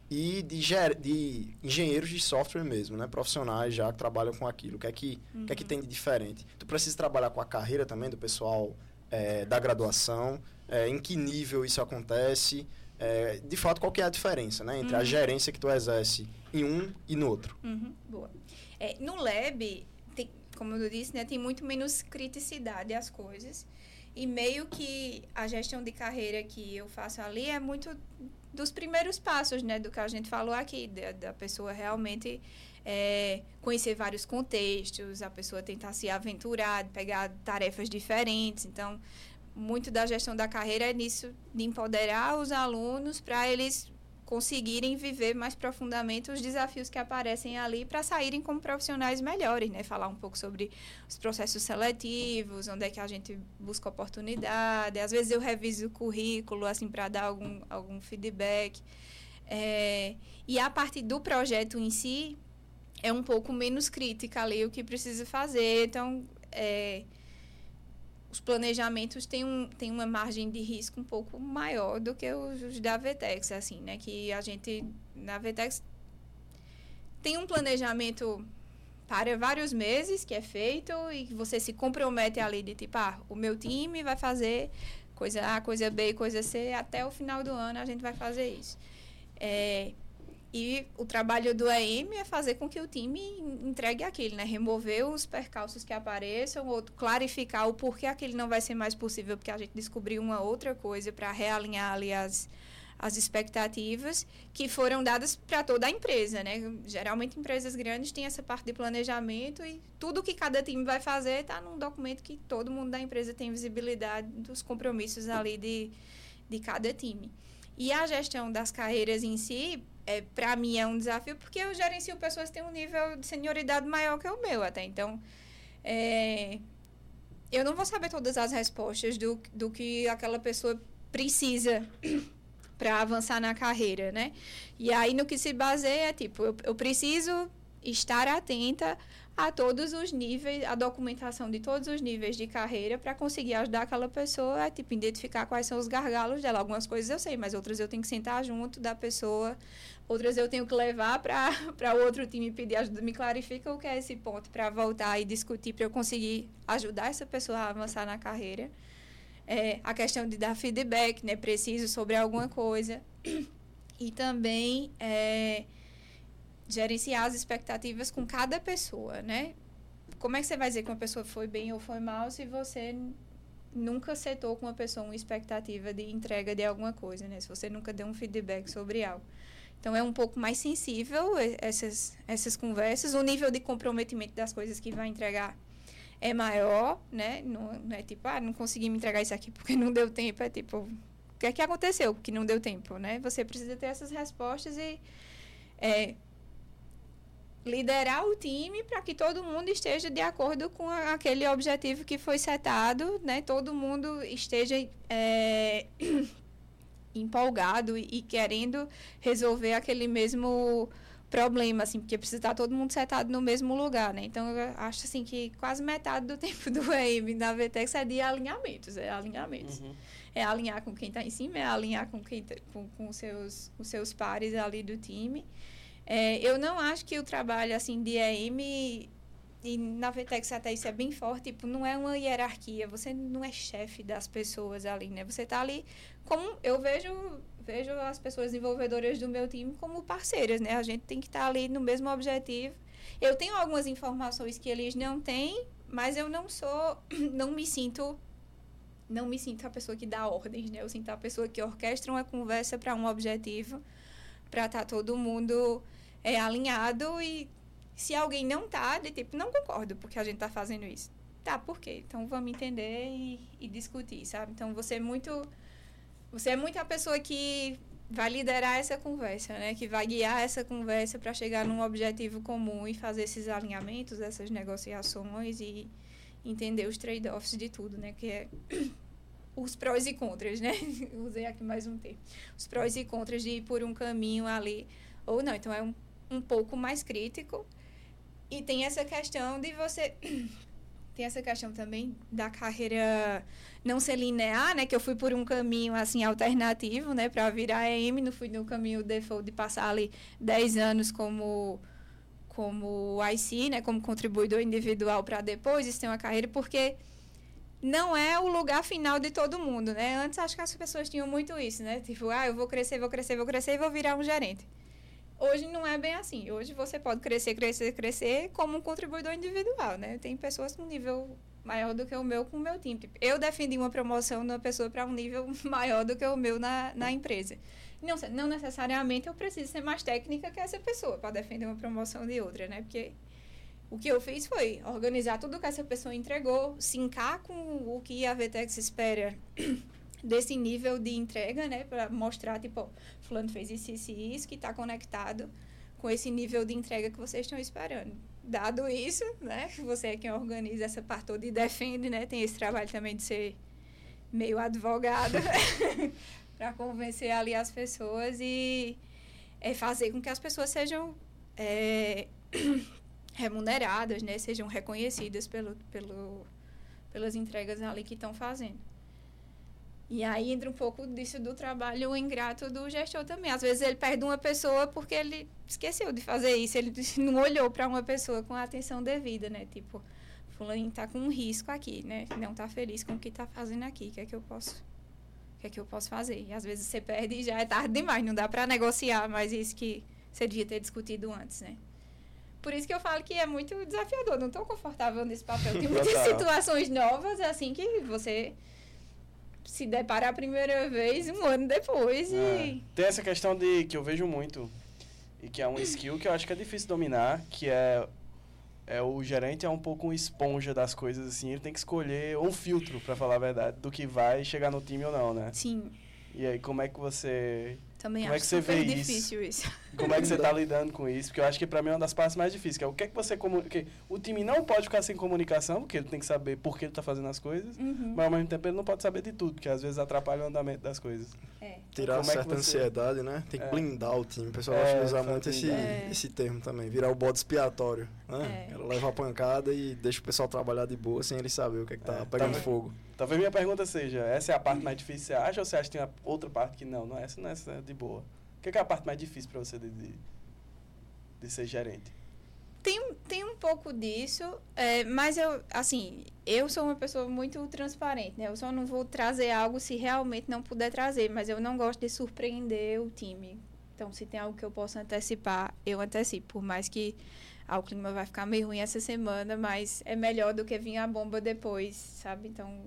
e de, de engenheiros de software mesmo, né? Profissionais já que trabalham com aquilo. O que é que, uhum. que, é que uhum. tem de diferente? Tu precisa trabalhar com a carreira também do pessoal é, da graduação, é, em que nível isso acontece, é, de fato, qual que é a diferença né, entre Uhum. a gerência que tu exerce em um e no outro? Uhum, boa. É, no lab, tem, como eu disse, né, tem muito menos criticidade às coisas. E meio que a gestão de carreira que eu faço ali é muito dos primeiros passos, né? Do que a gente falou aqui, da, da pessoa realmente é, conhecer vários contextos, a pessoa tentar se aventurar, pegar tarefas diferentes. Então, muito da gestão da carreira é nisso, de empoderar os alunos para eles conseguirem viver mais profundamente os desafios que aparecem ali para saírem como profissionais melhores, né? Falar um pouco sobre os processos seletivos, onde é que a gente busca oportunidade. Às vezes eu reviso o currículo, assim, para dar algum, algum feedback. É, e a parte do projeto em si é um pouco menos crítica ali o que precisa fazer. Então, é, os planejamentos têm, um, têm uma margem de risco um pouco maior do que os, os da Vetex, assim, né? Que a gente, na Vetex, tem um planejamento para vários meses que é feito e que você se compromete ali de tipo, ah, o meu time vai fazer coisa A, coisa B, coisa C, até o final do ano a gente vai fazer isso. É, e o trabalho do EM é fazer com que o time entregue aquilo, né? Remover os percalços que apareçam ou clarificar o porquê aquilo não vai ser mais possível, porque a gente descobriu uma outra coisa para realinhar ali as, as expectativas que foram dadas para toda a empresa, né? Geralmente empresas grandes têm essa parte de planejamento e tudo que cada time vai fazer está num documento que todo mundo da empresa tem visibilidade dos compromissos ali de, de cada time. E a gestão das carreiras em si, é, para mim é um desafio porque eu gerencio pessoas que têm um nível de senioridade maior que o meu até. Então, é, eu não vou saber todas as respostas do, do que aquela pessoa precisa para avançar na carreira, né? E aí no que se baseia, tipo, eu, eu preciso estar atenta a todos os níveis, a documentação de todos os níveis de carreira para conseguir ajudar aquela pessoa a tipo, identificar quais são os gargalos dela. Algumas coisas eu sei, mas outras eu tenho que sentar junto da pessoa, outras eu tenho que levar para outro time pedir ajuda. Me clarifica o que é esse ponto para voltar e discutir, para eu conseguir ajudar essa pessoa a avançar na carreira. É, a questão de dar feedback, né? Preciso sobre alguma coisa. E também é, gerenciar as expectativas com cada pessoa, né? Como é que você vai dizer que uma pessoa foi bem ou foi mal se você nunca setou com uma pessoa uma expectativa de entrega de alguma coisa, né? Se você nunca deu um feedback sobre algo. Então, é um pouco mais sensível essas, essas conversas. O nível de comprometimento das coisas que vai entregar é maior, né? Não, não é tipo, ah, não consegui me entregar isso aqui porque não deu tempo. É tipo, o que é que aconteceu que não deu tempo, né? Você precisa ter essas respostas e é, liderar o time para que todo mundo esteja de acordo com a, aquele objetivo que foi setado, né? Todo mundo esteja é, empolgado e, e querendo resolver aquele mesmo problema, assim, porque precisa estar todo mundo setado no mesmo lugar, né? Então, eu acho, assim, que quase metade do tempo do EM da VTEX é de alinhamentos, é alinhamentos. Uhum. É alinhar com quem está em cima, é alinhar com quem tá, com, com seus, os seus pares ali do time. É, eu não acho que o trabalho, assim, de EM e na VTEX até isso é bem forte, tipo, não é uma hierarquia, você não é chefe das pessoas ali, né? Você está ali como eu vejo vejo as pessoas desenvolvedoras do meu time como parceiras, né? A gente tem que estar tá ali no mesmo objetivo. Eu tenho algumas informações que eles não têm, mas eu não sou, não me sinto não me sinto a pessoa que dá ordens, né? Eu sinto a pessoa que orquestra uma conversa para um objetivo, para estar tá todo mundo é, alinhado e se alguém não tá, de tipo, não concordo porque a gente tá fazendo isso. Tá, por quê? Então vamos entender e, e discutir, sabe? Então você é muito você é muito a pessoa que vai liderar essa conversa, né? Que vai guiar essa conversa para chegar num objetivo comum e fazer esses alinhamentos, essas negociações e entender os trade-offs de tudo, né? Que é os prós e contras, né? Usei aqui mais um termo. Os prós e contras de ir por um caminho ali ou não. Então é um, um pouco mais crítico. E tem essa questão de você tem essa questão também da carreira não ser linear, né? Que eu fui por um caminho, assim, alternativo, né? Para virar EM, não fui no caminho default de passar ali 10 anos como como IC, né? Como contribuidor individual para depois ter uma carreira, porque não é o lugar final de todo mundo, né? Antes acho que as pessoas tinham muito isso, né? Tipo, ah, eu vou crescer, vou crescer, vou crescer e vou virar um gerente. Hoje não é bem assim. Hoje você pode crescer, crescer, crescer como um contribuidor individual, né? Tem pessoas com nível maior do que o meu com o meu time. Tipo, eu defendi uma promoção de uma pessoa para um nível maior do que o meu na, na empresa. Não, não necessariamente eu preciso ser mais técnica que essa pessoa para defender uma promoção de outra, né? Porque o que eu fiz foi organizar tudo que essa pessoa entregou, sincar com o que a Vtex espera desse nível de entrega, né? Para mostrar, tipo, fulano fez isso, isso e isso, que está conectado com esse nível de entrega que vocês estão esperando. Dado isso, né? Você é quem organiza essa parte toda e defende, né? Tem esse trabalho também de ser meio advogado para convencer ali as pessoas e é, fazer com que as pessoas sejam é, remuneradas, né? Sejam reconhecidas pelo, pelo, pelas entregas ali que estão fazendo. E aí entra um pouco disso do trabalho ingrato do gestor também. Às vezes ele perde uma pessoa porque ele esqueceu de fazer isso, ele não olhou para uma pessoa com a atenção devida, né? Tipo, fulano está com um risco aqui, né? Não está feliz com o que está fazendo aqui. O que é que eu posso o que é que eu posso fazer? E às vezes você perde e já é tarde demais, não dá para negociar mais isso que você devia ter discutido antes, né? Por isso que eu falo que é muito desafiador, não estou confortável nesse papel. Tem muitas situações novas, assim, que você se depara a primeira vez um ano depois e... É. Tem essa questão de que eu vejo muito e que é um skill que eu acho que é difícil dominar, que é é o gerente é um pouco um esponja das coisas assim, ele tem que escolher um filtro, para falar a verdade, do que vai chegar no time ou não, né? Sim. E aí como é que você também Como acho é que você vê difícil isso. Como é que você está lidando com isso? Porque eu acho que para mim é uma das partes mais difíceis, que é o que é que você comunica. O time não pode ficar sem comunicação, porque ele tem que saber por que ele está fazendo as coisas, uhum. mas ao mesmo tempo ele não pode saber de tudo, porque às vezes atrapalha o andamento das coisas. É. Tirar Como é certa que você- ansiedade, né? Tem que É. blindar o time. O pessoal É, gosta de usar muito esse. É. esse termo também. Virar o bode expiatório. Né? É. Ela leva a pancada e deixa o pessoal trabalhar de boa sem ele saber o que é que tá É, pegando tá. fogo. Talvez minha pergunta seja, essa é a parte mais difícil, você acha, ou você acha que tem outra parte que não? Não, essa não é essa é de boa. Que é, que é a parte mais difícil para você de, de, de ser gerente? Tem, tem um pouco disso, é, mas eu, assim, eu sou uma pessoa muito transparente, né? Eu só não vou trazer algo se realmente não puder trazer, mas eu não gosto de surpreender o time. Então, se tem algo que eu possa antecipar, eu antecipo. Por mais que ah, o clima vai ficar meio ruim essa semana, mas é melhor do que vir a bomba depois, sabe? Então,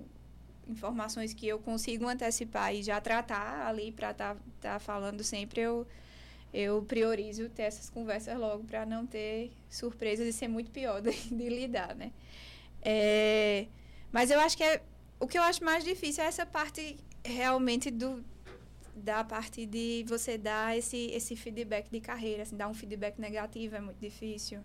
informações que eu consigo antecipar e já tratar ali para estar tá, tá falando sempre, eu eu priorizo ter essas conversas logo para não ter surpresas e ser muito pior de, de lidar, né? É, mas eu acho que é, o que eu acho mais difícil é essa parte realmente do da parte de você dar esse esse feedback de carreira, assim, dar um feedback negativo é muito difícil.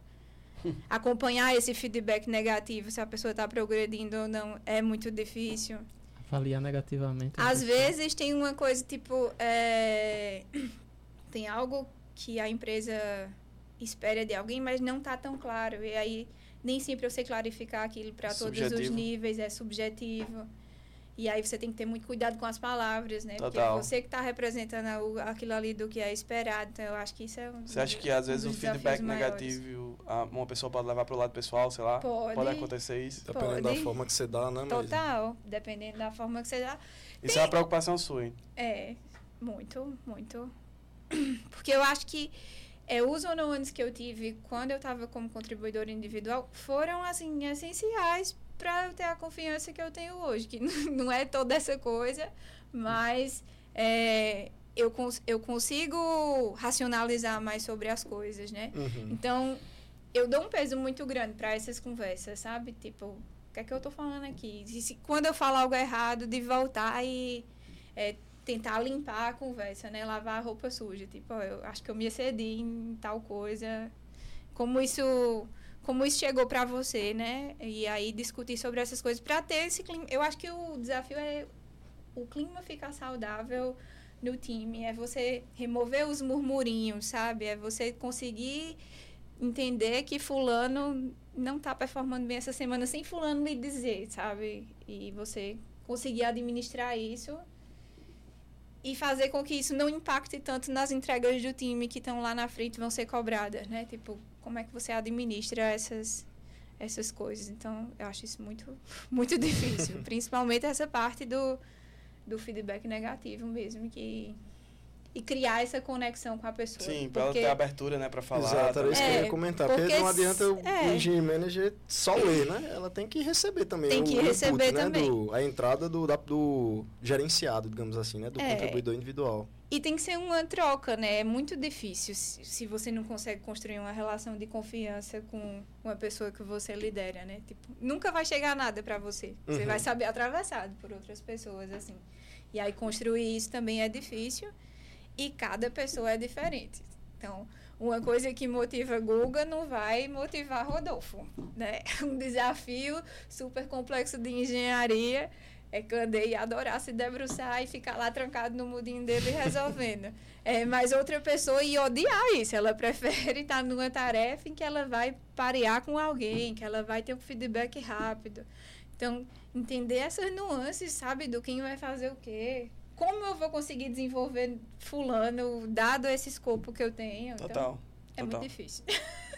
Acompanhar esse feedback negativo, se a pessoa está progredindo ou não, é muito difícil. Avaliar negativamente. a Às pessoa. vezes tem uma coisa tipo. é, tem algo que a empresa espera de alguém, mas não está tão claro. E aí nem sempre eu sei clarificar aquilo para todos os níveis, é subjetivo. E aí você tem que ter muito cuidado com as palavras, né? Porque Total. é você que está representando o- aquilo ali do que é esperado. Então eu acho que isso é um. Você acha que às um vezes o dos feedback maiores. negativo a- uma pessoa pode levar para o lado pessoal, sei lá? Pode. acontecer isso. Dependendo Pode. da forma que você dá, né? Total, dependendo da forma que você dá. Isso é uma preocupação sua, hein? É, muito, muito. Porque eu acho que é, os one-on-ones que eu tive quando eu estava como contribuidora individual foram, assim, essenciais para eu ter a confiança que eu tenho hoje. Que não é toda essa coisa, mas é, eu, cons eu consigo racionalizar mais sobre as coisas, né? Uhum. Então, eu dou um peso muito grande para essas conversas, sabe? Tipo, o que é que eu tô falando aqui? Se, quando eu falo algo errado, de voltar e é, tentar limpar a conversa, né? Lavar a roupa suja. Tipo, ó, eu acho que eu me excedi em tal coisa. Como isso, como isso chegou para você, né? E aí discutir sobre essas coisas para ter esse clima. Eu acho que o desafio é o clima ficar saudável no time, é você remover os murmurinhos, sabe? É você conseguir entender que fulano não está performando bem essa semana sem fulano lhe dizer, sabe? E você conseguir administrar isso e fazer com que isso não impacte tanto nas entregas do time que estão lá na frente vão ser cobradas, né? Tipo, como é que você administra essas essas coisas. Então, eu acho isso muito, muito difícil. Principalmente essa parte do, do feedback negativo mesmo, que e criar essa conexão com a pessoa. Sim, para ela ter abertura, né, para falar. Exato, era isso que eu ia É, comentar. porque Porque, não adianta o é. engineering manager só ler, né? Ela tem que receber também. Tem o que input, receber né? também. Do, a entrada do, da- do gerenciado, digamos assim, né? Do É. contribuidor individual. E tem que ser uma troca, né? É muito difícil se, se você não consegue construir uma relação de confiança com uma pessoa que você lidera, né? Tipo, nunca vai chegar nada para você. Você Uhum. vai saber atravessado por outras pessoas, assim. E aí construir isso também é difícil e cada pessoa é diferente. Então, uma coisa que motiva Guga não vai motivar Rodolfo, né? Um desafio super complexo de engenharia é Candei adorar se debruçar e ficar lá trancado no mudinho dele resolvendo. É, mas outra pessoa ia odiar isso. Ela prefere estar numa tarefa em que ela vai parear com alguém, que ela vai ter um feedback rápido. Então, entender essas nuances, sabe, do quem vai fazer o quê. Como eu vou conseguir desenvolver fulano, dado esse escopo que eu tenho. Então, Total. é total. muito difícil.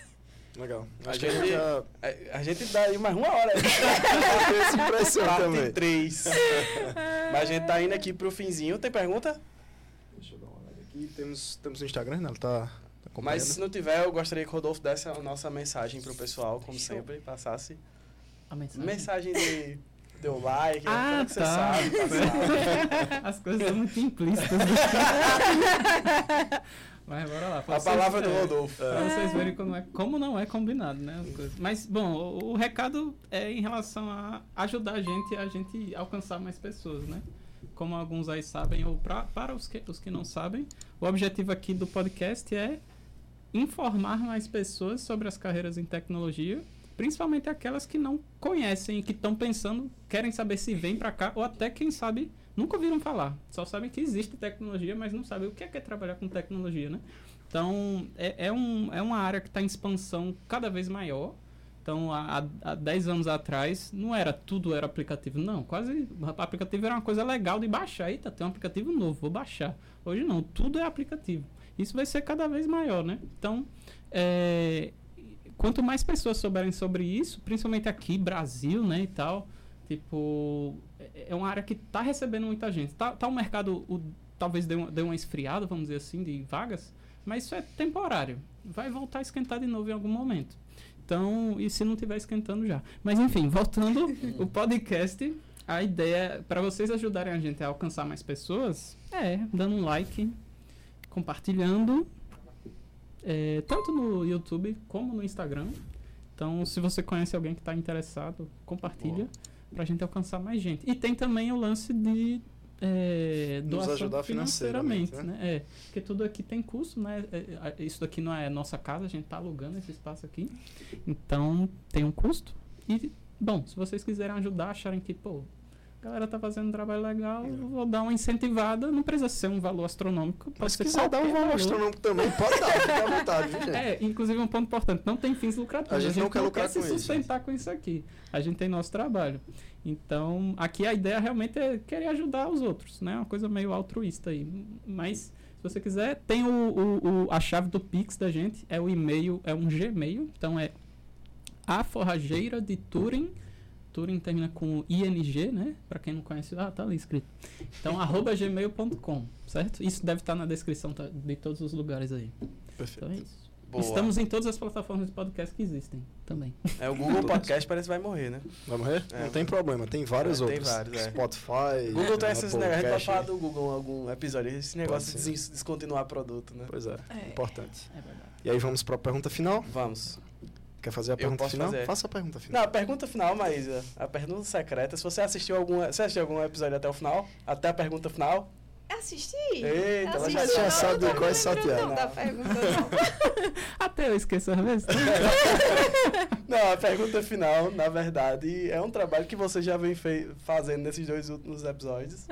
Legal. A Acho que a gente- gente já A, a gente dá aí mais uma hora. essa impressão Parte também. 3. Mas a gente tá indo aqui pro finzinho. Tem pergunta? Deixa eu dar uma olhada aqui. Temos, temos o Instagram, né? Ela tá, tá. Mas se não tiver, eu gostaria que o Rodolfo desse a nossa mensagem pro pessoal, como Show. sempre, passasse. A mensagem. Mensagem de deu like, Ah, que você tá. sabe passar. As coisas são muito implícitas. Mas bora lá. A palavra do é, Rodolfo. Pra vocês verem como, é, como não é combinado, né? as coisas. Mas, bom, o, o recado é em relação a ajudar a gente a gente alcançar mais pessoas, né? Como alguns aí sabem, ou pra, para os que, os que não sabem, o objetivo aqui do podcast é informar mais pessoas sobre as carreiras em tecnologia, principalmente aquelas que não conhecem e que estão pensando, querem saber se vem para cá, ou até, quem sabe, nunca ouviram falar. Só sabem que existe tecnologia, mas não sabem o que é, que é trabalhar com tecnologia, né? Então, é, é, um, é uma área que está em expansão cada vez maior. Então, há, há há 10 anos atrás, não era tudo era aplicativo. Não, quase. Aplicativo era uma coisa legal de baixar. Eita, tem um aplicativo novo, vou baixar. Hoje não, tudo é aplicativo. Isso vai ser cada vez maior, né? Então, é, quanto mais pessoas souberem sobre isso, principalmente aqui, Brasil, né, e tal, tipo, é- é uma área que está recebendo muita gente. Tá, tá um mercado, o, talvez dê uma, dê uma esfriada, vamos dizer assim, de vagas, mas isso é temporário. Vai voltar a esquentar de novo em algum momento. Então, e se não estiver esquentando já. Mas enfim, voltando, o podcast, a ideia para vocês ajudarem a gente a alcançar mais pessoas é dando um like, compartilhando, é, tanto no YouTube como no Instagram. Então, se você conhece alguém que está interessado, compartilha para a gente alcançar mais gente. E tem também o lance de é, Nos ajudar financeiramente, financeiramente, né? É, porque tudo aqui tem custo, né? É, é, Isso daqui não é nossa casa, a gente está alugando esse espaço aqui. Então, tem um custo. E, bom, se vocês quiserem ajudar, acharem que, pô, galera tá fazendo um trabalho legal, vou dar uma incentivada. Não precisa ser um valor astronômico. Pode Mas se ser quiser dar um qualquer valor astronômico também, pode dar, fica à vontade, viu, gente? É, inclusive um ponto importante, não tem fins lucrativos. A gente não quer lucrar se com isso, sustentar com isso aqui. A gente tem nosso trabalho. Então, aqui a ideia realmente é querer ajudar os outros, né? Uma coisa meio altruísta aí. Mas, se você quiser, tem o, o- o- a chave do Pix da gente, é o e-mail, é um Gmail, então é a forrageira de Turing. Turing termina com ING, né? Pra quem não conhece, ah, tá ali escrito. Então, arroba gmail.com, certo? Isso deve estar na descrição tá, de todos os lugares aí. Perfeito. Então é isso. Boa. Estamos em todas as plataformas de podcast que existem também. É, o Google Podcast parece que vai morrer, né? Vai morrer? É. Não tem problema, tem várias É, tem outras. vários, é. Spotify. Google tem esses negócios. A gente falar do Google em algum episódio. Esse negócio de descontinuar produto, né? Pois é, É. importante. É verdade. E aí vamos para a pergunta final? Vamos. Quer fazer a pergunta final? fazer. Faça a pergunta Não, final. a pergunta final, Maísa. A pergunta secreta. Se você assistiu algum, você assistiu algum episódio até o final? Até a pergunta final? Assisti! Eita, ela Assisti, já tinha não, não tô qual é piada. não da pergunta, não. Até eu esqueço às vezes. Não, a pergunta final, na verdade, é um trabalho que você já vem fei- fazendo nesses dois últimos episódios.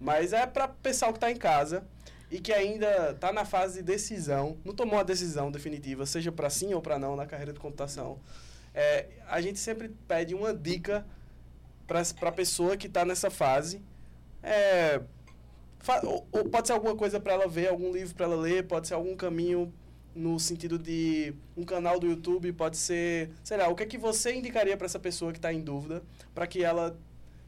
Mas é para pessoal que está em casa e que ainda está na fase de decisão, não tomou uma decisão definitiva, seja para sim ou para não na carreira de computação. É, a gente sempre pede uma dica para a pessoa que está nessa fase. É, fa- ou, ou pode ser alguma coisa para ela ver, algum livro para ela ler, pode ser algum caminho no sentido de um canal do YouTube pode ser, sei lá, o que é que você indicaria para essa pessoa que está em dúvida, para que ela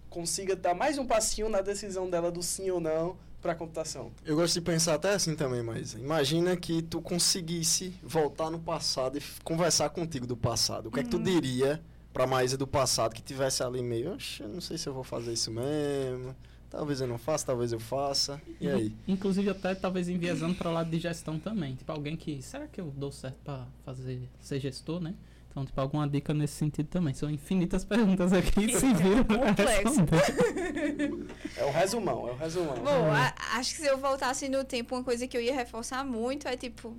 consiga dar mais um passinho na decisão dela do sim ou não para a computação? Eu gosto de pensar até assim também, mas imagina que tu conseguisse voltar no passado e conversar contigo do passado. O que uhum. é que tu uhum. diria para Maísa do passado que tivesse ali meio, Oxe, não sei se eu vou fazer isso mesmo. Talvez eu não faça, talvez eu faça. E aí? Inclusive até talvez enviesando para o lado de gestão também. Tipo, alguém que, será que eu dou certo para fazer ser gestor, né? Então, tipo, alguma dica nesse sentido também. São infinitas perguntas aqui se viram Complexo. É o resumão, é o resumão. Bom, a, acho que se eu voltasse no tempo, uma coisa que eu ia reforçar muito é, tipo,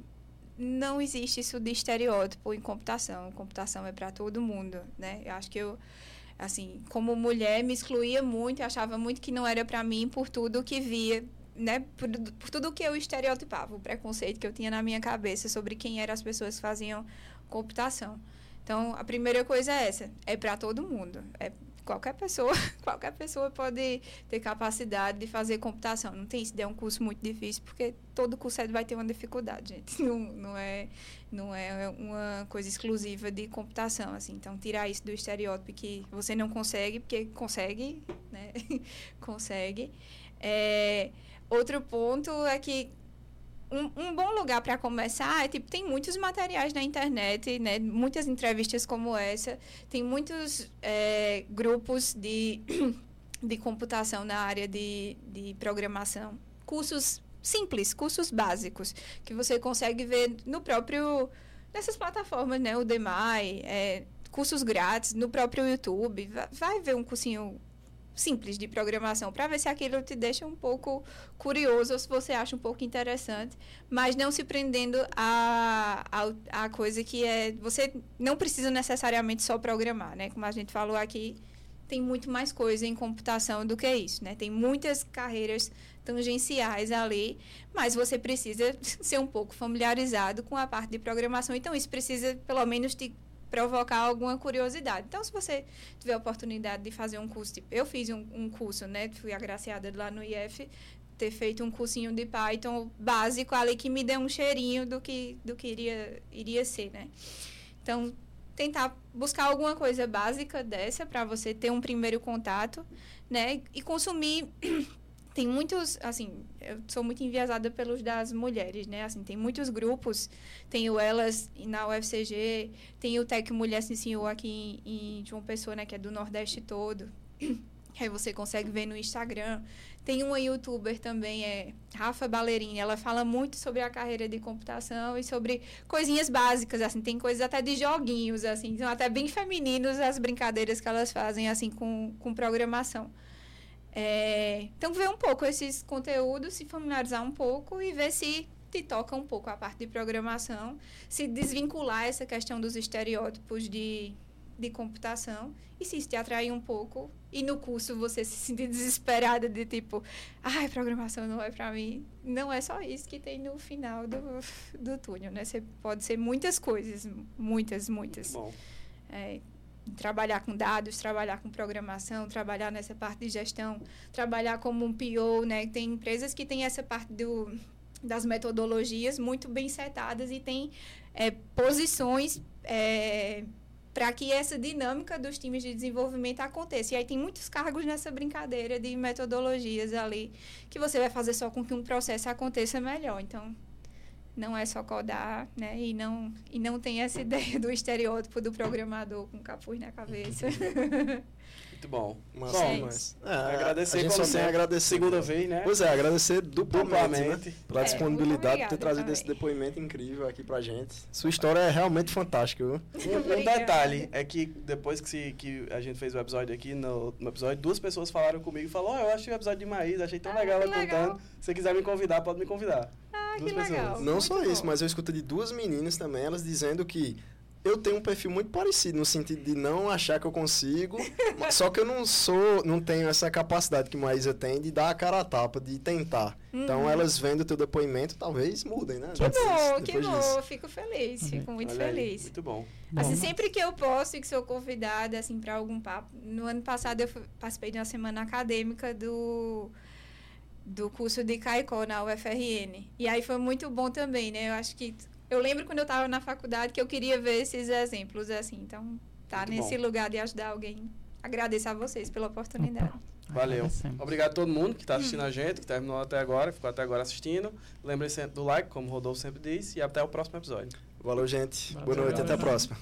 não existe isso de estereótipo em computação. Computação é para todo mundo, né? Eu acho que eu assim, como mulher, me excluía muito, achava muito que não era para mim por tudo que via, né, por, por, tudo que eu estereotipava, o preconceito que eu tinha na minha cabeça sobre quem eram as pessoas que faziam computação. Então, a primeira coisa é essa, é para todo mundo, é qualquer pessoa, qualquer pessoa pode ter capacidade de fazer computação. Não tem se der um curso muito difícil, porque todo curso vai ter uma dificuldade, gente. Não, não é não é uma coisa exclusiva de computação, assim. Então, tirar isso do estereótipo que você não consegue, porque consegue, né? consegue. É, outro ponto é que um, um bom lugar para começar é tipo tem muitos materiais na internet né? Muitas entrevistas como essa. Tem muitos é, grupos de de computação na área de, de programação. Cursos simples cursos básicos que você consegue ver no próprio nessas plataformas né? O Demai é, cursos grátis no próprio YouTube. Vai, vai ver um cursinho simples de programação para ver se aquilo te deixa um pouco curioso ou se você acha um pouco interessante, mas não se prendendo a, a, a coisa que é você não precisa necessariamente só programar, né? Como a gente falou aqui, tem muito mais coisa em computação do que isso, né? Tem muitas carreiras tangenciais ali, mas você precisa ser um pouco familiarizado com a parte de programação. Então isso precisa pelo menos te provocar alguma curiosidade. Então, se você tiver a oportunidade de fazer um curso, tipo, eu fiz um, um curso, né? Fui agraciada lá no IF, ter feito um cursinho de Python básico ali que me deu um cheirinho do que, do que iria, iria ser, né? Então, tentar buscar alguma coisa básica dessa para você ter um primeiro contato, né? E consumir tem muitos, assim, eu sou muito enviesada pelos das mulheres, né? Assim, tem muitos grupos, tem o Elas na UFCG, tem o Tec Mulher Senhor aqui em, em João Pessoa, né? Que é do Nordeste todo. Aí você consegue ver no Instagram. Tem uma youtuber também, é Rafa Ballerini. Ela fala muito sobre a carreira de computação e sobre coisinhas básicas, assim. Tem coisas até de joguinhos, assim. São até bem femininos as brincadeiras que elas fazem, assim, com, com programação. É, então, ver um pouco esses conteúdos, se familiarizar um pouco e ver se te toca um pouco a parte de programação, se desvincular essa questão dos estereótipos de, de computação e se isso te atrair um pouco e no curso você se sentir desesperada de tipo, ai, programação não é para mim. Não é só isso que tem no final do, do túnel, né? Você pode ser muitas coisas, muitas, muitas. Bom. É, trabalhar com dados, trabalhar com programação, trabalhar nessa parte de gestão, trabalhar como um PO, né? Tem empresas que têm essa parte do, das metodologias muito bem setadas e tem é, posições é, para que essa dinâmica dos times de desenvolvimento aconteça. E aí tem muitos cargos nessa brincadeira de metodologias ali que você vai fazer só com que um processo aconteça melhor. Então, não é só codar, né? E não, e não tem essa ideia do estereótipo do programador com capuz na cabeça. Muito bom. Mas, bom, mas é, agradecer a gente só tem agradecer. Segunda vez, né? Pois é, agradecer duplamente, duplamente. Né? pela é, disponibilidade de ter trazido também. esse depoimento incrível aqui pra gente. Sua história é realmente fantástica, viu? Um, um detalhe é que depois que, se, que a gente fez o episódio aqui, no, no episódio, duas pessoas falaram comigo e falaram, oh, eu achei o episódio de Maís, achei tão ah, legal ela contando. Se você quiser me convidar, pode me convidar. Ah, que pessoas. legal. Não Muito só bom. isso, mas eu escuto de duas meninas também, elas dizendo que eu tenho um perfil muito parecido no sentido de não achar que eu consigo, só que eu não sou, não tenho essa capacidade que Maísa tem de dar a cara a tapa, de tentar. Então, uhum. Então elas vendo o teu depoimento, talvez mudem, né? Que bom, que bom, fico feliz, uhum. fico muito Olha feliz. Aí, muito bom. Assim, bom. sempre que eu posso e que sou convidada assim para algum papo, no ano passado eu participei de uma semana acadêmica do do curso de Caicó na UFRN. E aí foi muito bom também, né? Eu acho que eu lembro quando eu estava na faculdade que eu queria ver esses exemplos assim. Então, tá Muito nesse bom. lugar de ajudar alguém. Agradeço a vocês pela oportunidade. Valeu. Obrigado a todo mundo que está assistindo a gente, que terminou até agora, ficou até agora assistindo. Lembre-se do like, como o Rodolfo sempre diz, e até o próximo episódio. Valeu, gente. Valeu, Boa noite, até a próxima.